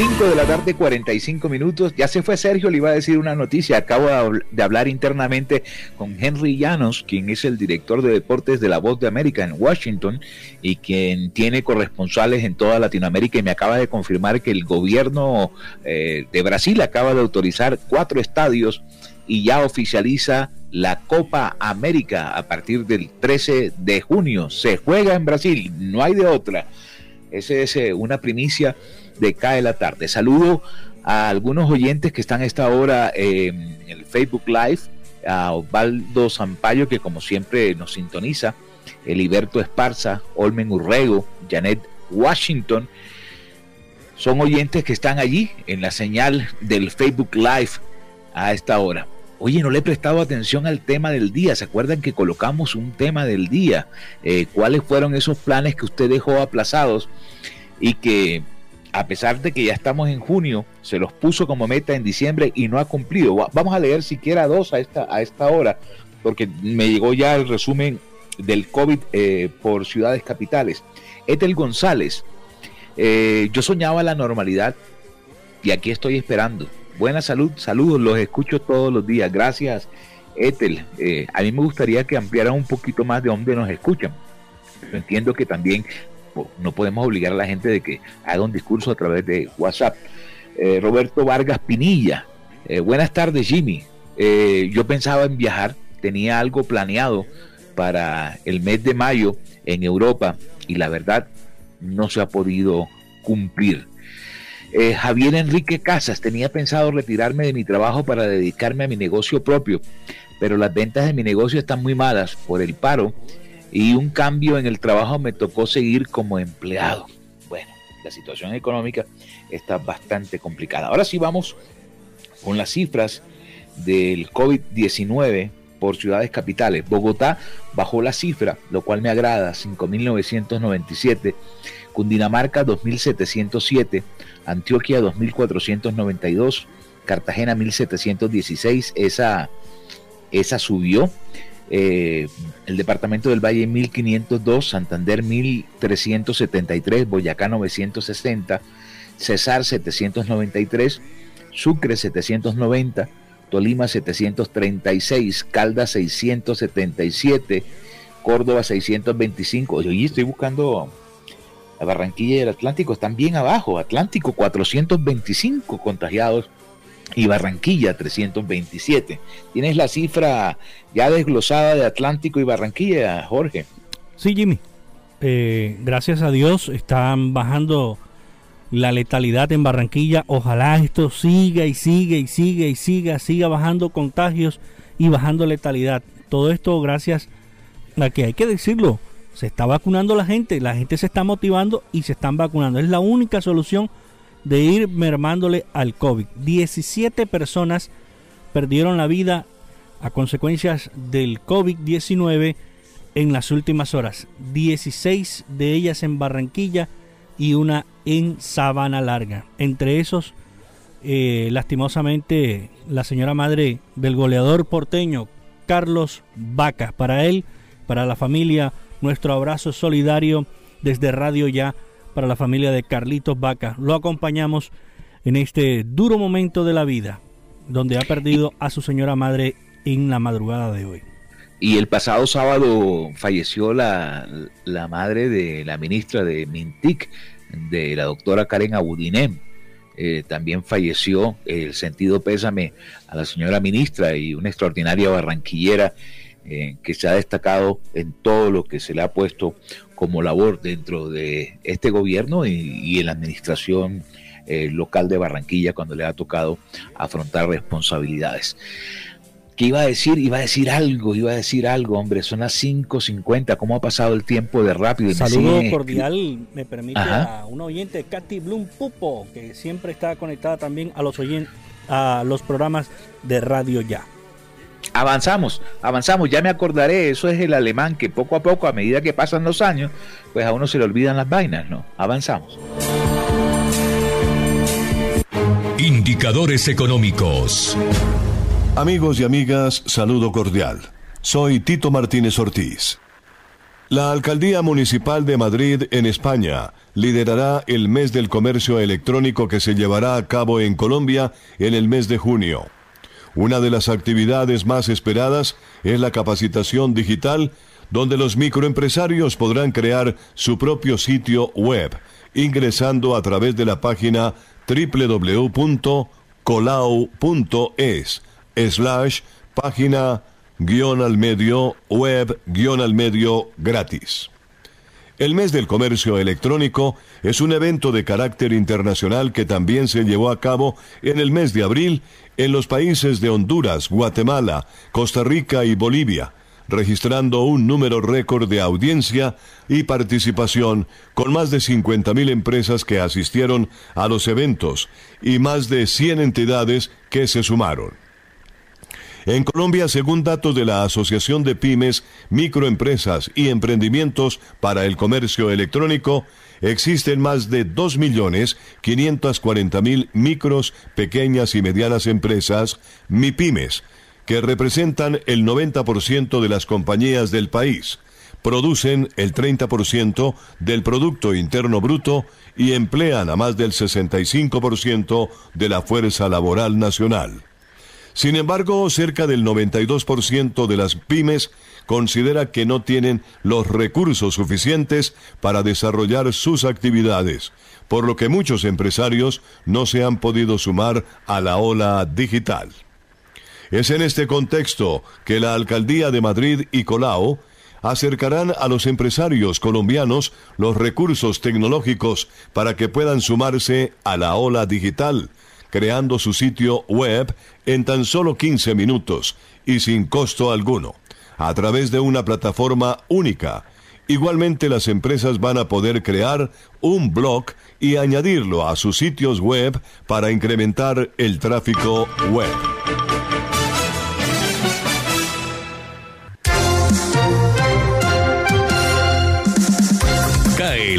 5 de la tarde, 45 minutos. Ya se fue Sergio, le iba a decir una noticia. Acabo de hablar internamente con Henry Llanos, quien es el director de deportes de La Voz de América en Washington y quien tiene corresponsales en toda Latinoamérica y me acaba de confirmar que el gobierno eh, de Brasil acaba de autorizar cuatro estadios y ya oficializa la Copa América a partir del 13 de junio. Se juega en Brasil, no hay de otra. Esa es eh, una primicia de Cae la Tarde. Saludo a algunos oyentes que están a esta hora en el Facebook Live, a Osvaldo Zampayo, que como siempre nos sintoniza, Eliberto Esparza, Olmen Urrego, Janet Washington, son oyentes que están allí en la señal del Facebook Live a esta hora. Oye, no le he prestado atención al tema del día. ¿Se acuerdan que colocamos un tema del día? Eh, ¿Cuáles fueron esos planes que usted dejó aplazados y que a pesar de que ya estamos en junio, se los puso como meta en diciembre y no ha cumplido. Vamos a leer siquiera dos a esta, a esta hora, porque me llegó ya el resumen del COVID eh, por ciudades capitales. Etel González, eh, yo soñaba la normalidad y aquí estoy esperando. Buena salud, saludos, los escucho todos los días. Gracias, Etel. Eh, a mí me gustaría que ampliaran un poquito más de dónde nos escuchan. entiendo que también no podemos obligar a la gente de que haga un discurso a través de WhatsApp. Eh, Roberto Vargas Pinilla, eh, buenas tardes Jimmy. Eh, yo pensaba en viajar, tenía algo planeado para el mes de mayo en Europa y la verdad no se ha podido cumplir. Javier Enrique Casas, tenía pensado retirarme de mi trabajo para dedicarme a mi negocio propio, pero las ventas de mi negocio están muy malas por el paro y un cambio en el trabajo me tocó seguir como empleado. Bueno, la situación económica está bastante complicada. Ahora sí vamos con las cifras del COVID-19 por ciudades capitales. Bogotá bajó la cifra, lo cual me agrada, 5.997. Cundinamarca 2.707. Antioquia 2.492. Cartagena 1.716. Esa, esa subió. Eh, el departamento del Valle 1502, Santander 1373, Boyacá 960, Cesar 793, Sucre 790, Tolima 736, Caldas 677, Córdoba 625. Oye, estoy buscando la Barranquilla y el Atlántico, están bien abajo. Atlántico 425 contagiados y Barranquilla 327. ¿Tienes la cifra ya desglosada de Atlántico y Barranquilla, Jorge? Sí, Jimmy. Eh, gracias a Dios están bajando la letalidad en Barranquilla. Ojalá esto siga y siga y siga y siga, siga bajando contagios y bajando letalidad. Todo esto gracias a que hay que decirlo, se está vacunando la gente, la gente se está motivando y se están vacunando. Es la única solución de ir mermándole al COVID. 17 personas perdieron la vida a consecuencias del COVID-19 en las últimas horas. 16 de ellas en Barranquilla y una en Sabana Larga. Entre esos, eh, lastimosamente, la señora madre del goleador porteño, Carlos Vaca. Para él, para la familia, nuestro abrazo solidario desde Radio Ya para la familia de Carlitos Vaca. Lo acompañamos en este duro momento de la vida, donde ha perdido a su señora madre en la madrugada de hoy. Y el pasado sábado falleció la, madre de la ministra de Mintic, de la doctora Karen Abudinem. Eh, también falleció el sentido pésame a la señora ministra y una extraordinaria barranquillera eh, que se ha destacado en todo lo que se le ha puesto como labor dentro de este gobierno y, en la administración eh, local de Barranquilla cuando le ha tocado afrontar responsabilidades. ¿Qué iba a decir? Iba a decir algo, iba a decir algo, hombre. Son las 5.50. ¿Cómo ha pasado el tiempo de rápido? Saludo cordial, me permite a un oyente, Katy Bloom Pupo, que siempre está conectada también a los, a los programas de Radio Ya. Avanzamos, avanzamos, ya me acordaré, eso es el alemán que poco a poco, a medida que pasan los años, pues a uno se le olvidan las vainas, ¿no? Avanzamos. Indicadores económicos. Amigos y amigas, saludo cordial. Soy Tito Martínez Ortiz. La Alcaldía Municipal de Madrid, en España, liderará el mes del comercio electrónico que se llevará a cabo en Colombia en el mes de junio. Una de las actividades más esperadas es la capacitación digital, donde los microempresarios podrán crear su propio sitio web, ingresando a través de la página www.colau.es slash página guion al medio web guion al medio gratis. El mes del comercio electrónico es un evento de carácter internacional que también se llevó a cabo en el mes de abril en los países de Honduras, Guatemala, Costa Rica y Bolivia, registrando un número récord de audiencia y participación con más de 50.000 empresas que asistieron a los eventos y más de 100 entidades que se sumaron. En Colombia, según datos de la Asociación de Pymes, Microempresas y Emprendimientos para el Comercio Electrónico, existen más de 2.540.000 micros, pequeñas y medianas empresas, MIPYMES, que representan el 90% de las compañías del país, producen el 30% del Producto Interno Bruto y emplean a más del 65% de la fuerza laboral nacional. Sin embargo, cerca del 92% de las pymes considera que no tienen los recursos suficientes para desarrollar sus actividades, por lo que muchos empresarios no se han podido sumar a la ola digital. Es en este contexto que la Alcaldía de Madrid y Colao acercarán a los empresarios colombianos los recursos tecnológicos para que puedan sumarse a la ola digital, creando su sitio web en tan solo 15 minutos y sin costo alguno, a través de una plataforma única. Igualmente las empresas van a poder crear un blog y añadirlo a sus sitios web para incrementar el tráfico web.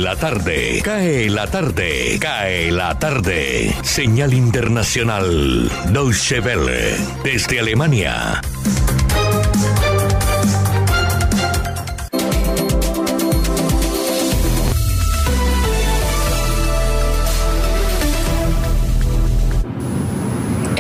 la tarde, cae la tarde, cae la tarde. Señal internacional, Deutsche Welle, desde Alemania.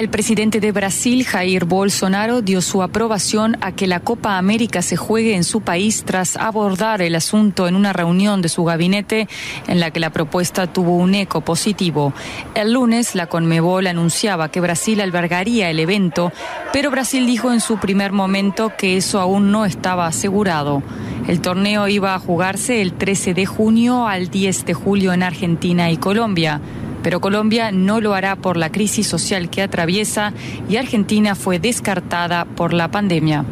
El presidente de Brasil, Jair Bolsonaro, dio su aprobación a que la Copa América se juegue en su país tras abordar el asunto en una reunión de su gabinete en la que la propuesta tuvo un eco positivo. El lunes, la Conmebol anunciaba que Brasil albergaría el evento, pero Brasil dijo en su primer momento que eso aún no estaba asegurado. El torneo iba a jugarse el 13 de junio al 10 de julio en Argentina y Colombia pero Colombia no lo hará por la crisis social que atraviesa y Argentina fue descartada por la pandemia.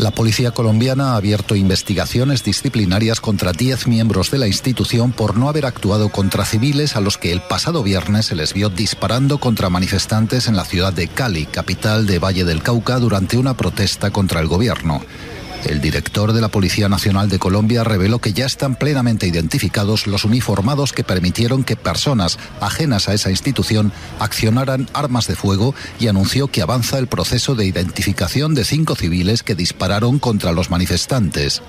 La policía colombiana ha abierto investigaciones disciplinarias contra 10 miembros de la institución por no haber actuado contra civiles a los que el pasado viernes se les vio disparando contra manifestantes en la ciudad de Cali, capital de Valle del Cauca, durante una protesta contra el gobierno. El director de la Policía Nacional de Colombia reveló que ya están plenamente identificados los uniformados que permitieron que personas ajenas a esa institución accionaran armas de fuego y anunció que avanza el proceso de identificación de cinco civiles que dispararon contra los manifestantes.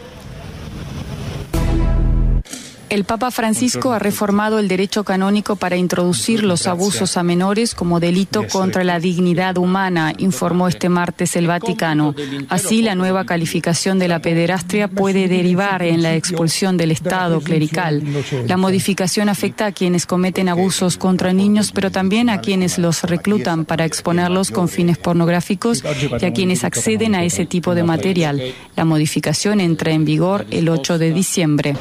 El Papa Francisco ha reformado el derecho canónico para introducir los abusos a menores como delito contra la dignidad humana, informó este martes el Vaticano. Así, la nueva calificación de la pederastria puede derivar en la expulsión del Estado clerical. La modificación afecta a quienes cometen abusos contra niños, pero también a quienes los reclutan para exponerlos con fines pornográficos y a quienes acceden a ese tipo de material. La modificación entra en vigor el 8 de diciembre.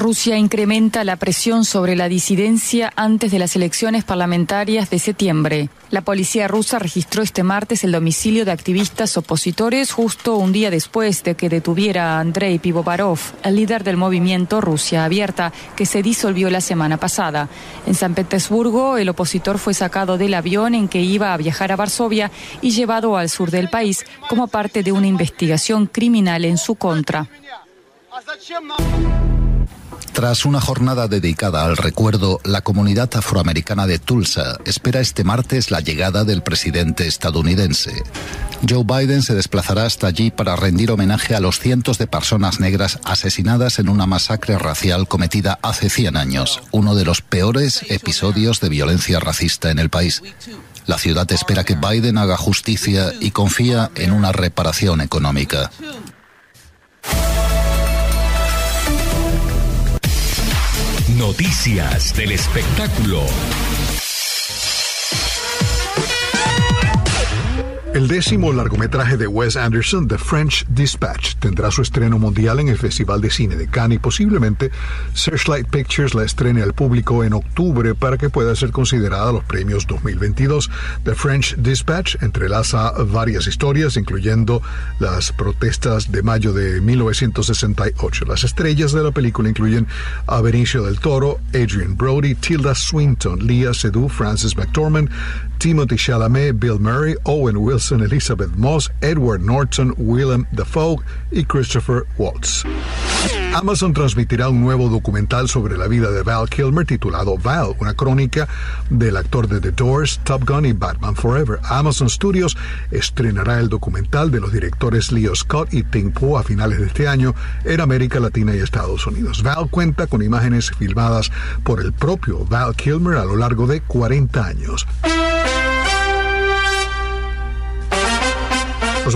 Rusia incrementa la presión sobre la disidencia antes de las elecciones parlamentarias de septiembre. La policía rusa registró este martes el domicilio de activistas opositores justo un día después de que detuviera a Andrei Pivovarov, el líder del movimiento Rusia Abierta, que se disolvió la semana pasada. En San Petersburgo, el opositor fue sacado del avión en que iba a viajar a Varsovia y llevado al sur del país como parte de una investigación criminal en su contra. Tras una jornada dedicada al recuerdo, la comunidad afroamericana de Tulsa espera este martes la llegada del presidente estadounidense. Joe Biden se desplazará hasta allí para rendir homenaje a los cientos de personas negras asesinadas en una masacre racial cometida hace 100 años, uno de los peores episodios de violencia racista en el país. La ciudad espera que Biden haga justicia y confía en una reparación económica. Noticias del espectáculo. El décimo largometraje de Wes Anderson, The French Dispatch, tendrá su estreno mundial en el Festival de Cine de Cannes y posiblemente Searchlight Pictures la estrene al público en octubre para que pueda ser considerada los premios 2022. The French Dispatch entrelaza varias historias, incluyendo las protestas de mayo de 1968. Las estrellas de la película incluyen a Benicio del Toro, Adrian Brody, Tilda Swinton, Leah Seydoux, Francis McDormand, Timothy Chalamet, Bill Murray, Owen Wilson, Elizabeth Moss, Edward Norton, Willem Dafoe y Christopher Waltz. Amazon transmitirá un nuevo documental sobre la vida de Val Kilmer titulado Val, una crónica del actor de The Doors, Top Gun y Batman Forever. Amazon Studios estrenará el documental de los directores Leo Scott y Tim Poe a finales de este año en América Latina y Estados Unidos. Val cuenta con imágenes filmadas por el propio Val Kilmer a lo largo de 40 años.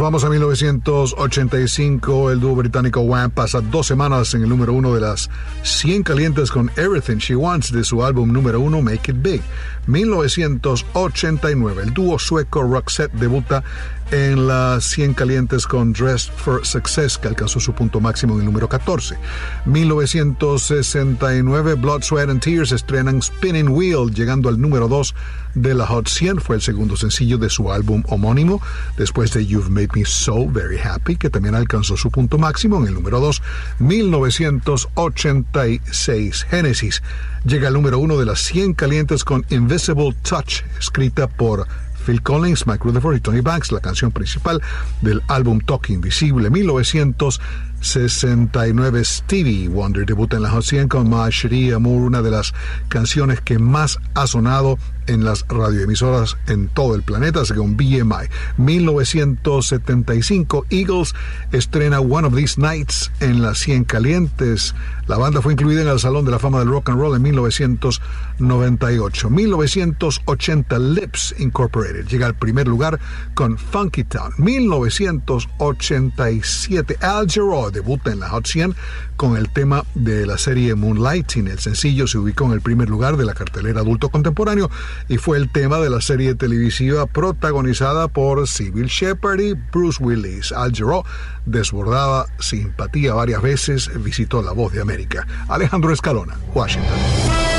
Vamos a 1985. El dúo británico Wham pasa dos semanas en el número uno de las 100 calientes con Everything She Wants de su álbum número uno Make It Big. 1989. El dúo sueco Roxette debuta en las 100 calientes con Dressed for Success, que alcanzó su punto máximo en el número 14. 1969, Blood, Sweat and Tears estrenan Spinning Wheel, llegando al número 2 de la Hot 100. Fue el segundo sencillo de su álbum homónimo, después de You've Made Me So Very Happy, que también alcanzó su punto máximo en el número 2. 1986, Genesis llega al número 1 de las 100 calientes con Invisible Touch, escrita por Phil Collins, Mike Rutherford y Tony Banks, la canción principal del álbum Talking Invisible 1969. Stevie Wonder debuta en la Hot 100 con My Cherie Amour, una de las canciones que más ha sonado en las radioemisoras en todo el planeta, según BMI. 1975, Eagles estrena One of These Nights en las 100 calientes. La banda fue incluida en el Salón de la Fama del Rock and Roll en 1998. 1980, Lips Incorporated llega al primer lugar con Funky Town. 1987, Al Jarreau debuta en la Hot 100 con el tema de la serie Moonlighting. El sencillo se ubicó en el primer lugar de la cartelera adulto contemporáneo y fue el tema de la serie televisiva protagonizada por Sybil Shepard y Bruce Willis. Al Jarreau desbordaba simpatía varias veces, visitó La Voz de América. Alejandro Escalona, Washington.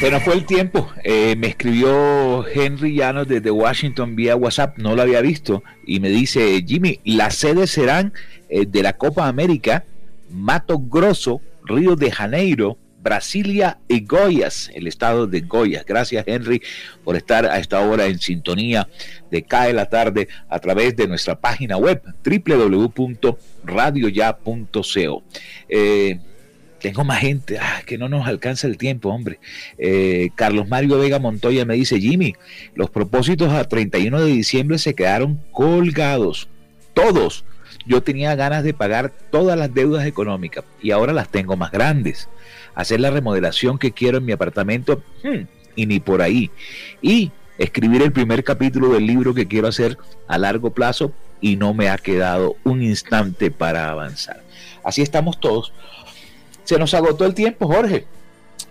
Bueno, fue el tiempo. Eh, me escribió Henry Llanos desde Washington vía WhatsApp, no lo había visto, y me dice, Jimmy, las sedes serán eh, de la Copa América, Mato Grosso, Río de Janeiro, Brasilia y Goiás, el estado de Goiás. Gracias, Henry, por estar a esta hora en sintonía de Cae la Tarde a través de nuestra página web www.radioya.co. Eh, tengo más gente, ah, que no nos alcanza el tiempo, hombre. Eh, Carlos Mario Vega Montoya me dice, Jimmy, los propósitos a 31 de diciembre se quedaron colgados, todos. Yo tenía ganas de pagar todas las deudas económicas y ahora las tengo más grandes. Hacer la remodelación que quiero en mi apartamento hmm, y ni por ahí. Y escribir el primer capítulo del libro que quiero hacer a largo plazo y no me ha quedado un instante para avanzar. Así estamos todos. Se nos agotó el tiempo, Jorge.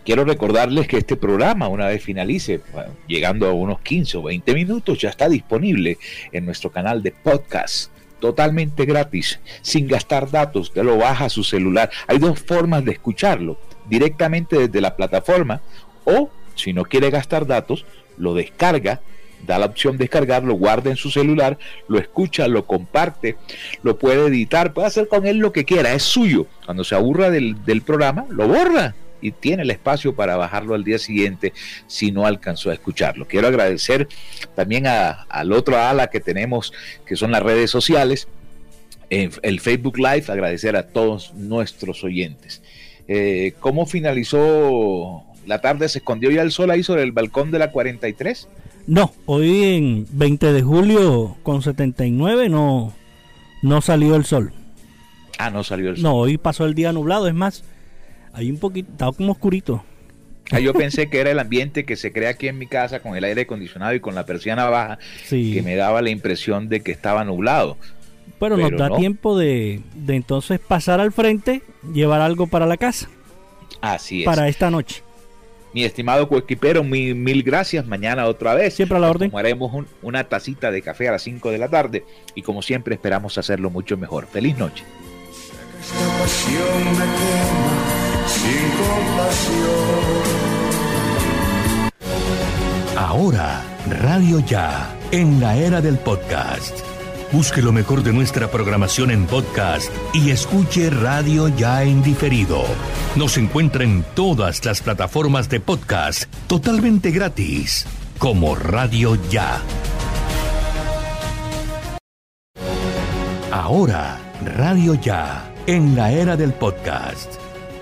quiero recordarles que este programa, una vez finalice, llegando a unos 15 o 20 minutos, ya está disponible en nuestro canal de podcast totalmente gratis, sin gastar datos, te lo baja a su celular. Hay dos formas de escucharlo, directamente desde la plataforma o, si no quiere gastar datos, lo descarga, da la opción de descargar, lo guarda en su celular, lo escucha, lo comparte, lo puede editar, puede hacer con él lo que quiera, es suyo. Cuando se aburra del, del programa, lo borra y tiene el espacio para bajarlo al día siguiente si no alcanzó a escucharlo. Quiero agradecer también a, al otro ala que tenemos, que son las redes sociales, el Facebook Live, agradecer a todos nuestros oyentes. Eh, ¿Cómo finalizó la tarde? ¿Se escondió ya el sol ahí sobre el balcón de la 43? No, hoy en 20 de julio con 79 no, no salió el sol. Ah, no salió el sol. No, hoy pasó el día nublado, es más, hay un poquito, estaba como oscurito. Ah, yo pensé que era el ambiente que se crea aquí en mi casa con el aire acondicionado y con la persiana baja, que me daba la impresión de que estaba nublado. Pero, nos da tiempo de, de, entonces pasar al frente, llevar algo para la casa. Así es. Para esta noche. Mi estimado coequipero, mil, mil gracias. Mañana otra vez. Siempre a la orden. Tomaremos una tacita de café a las 5 de la tarde y como siempre esperamos hacerlo mucho mejor. Feliz noche. Ahora, Radio Ya, en la era del podcast. Busque lo mejor de nuestra programación en podcast y escuche Radio Ya en diferido. Nos encuentra en todas las plataformas de podcast totalmente gratis, como Radio Ya. Ahora, Radio Ya, en la era del podcast.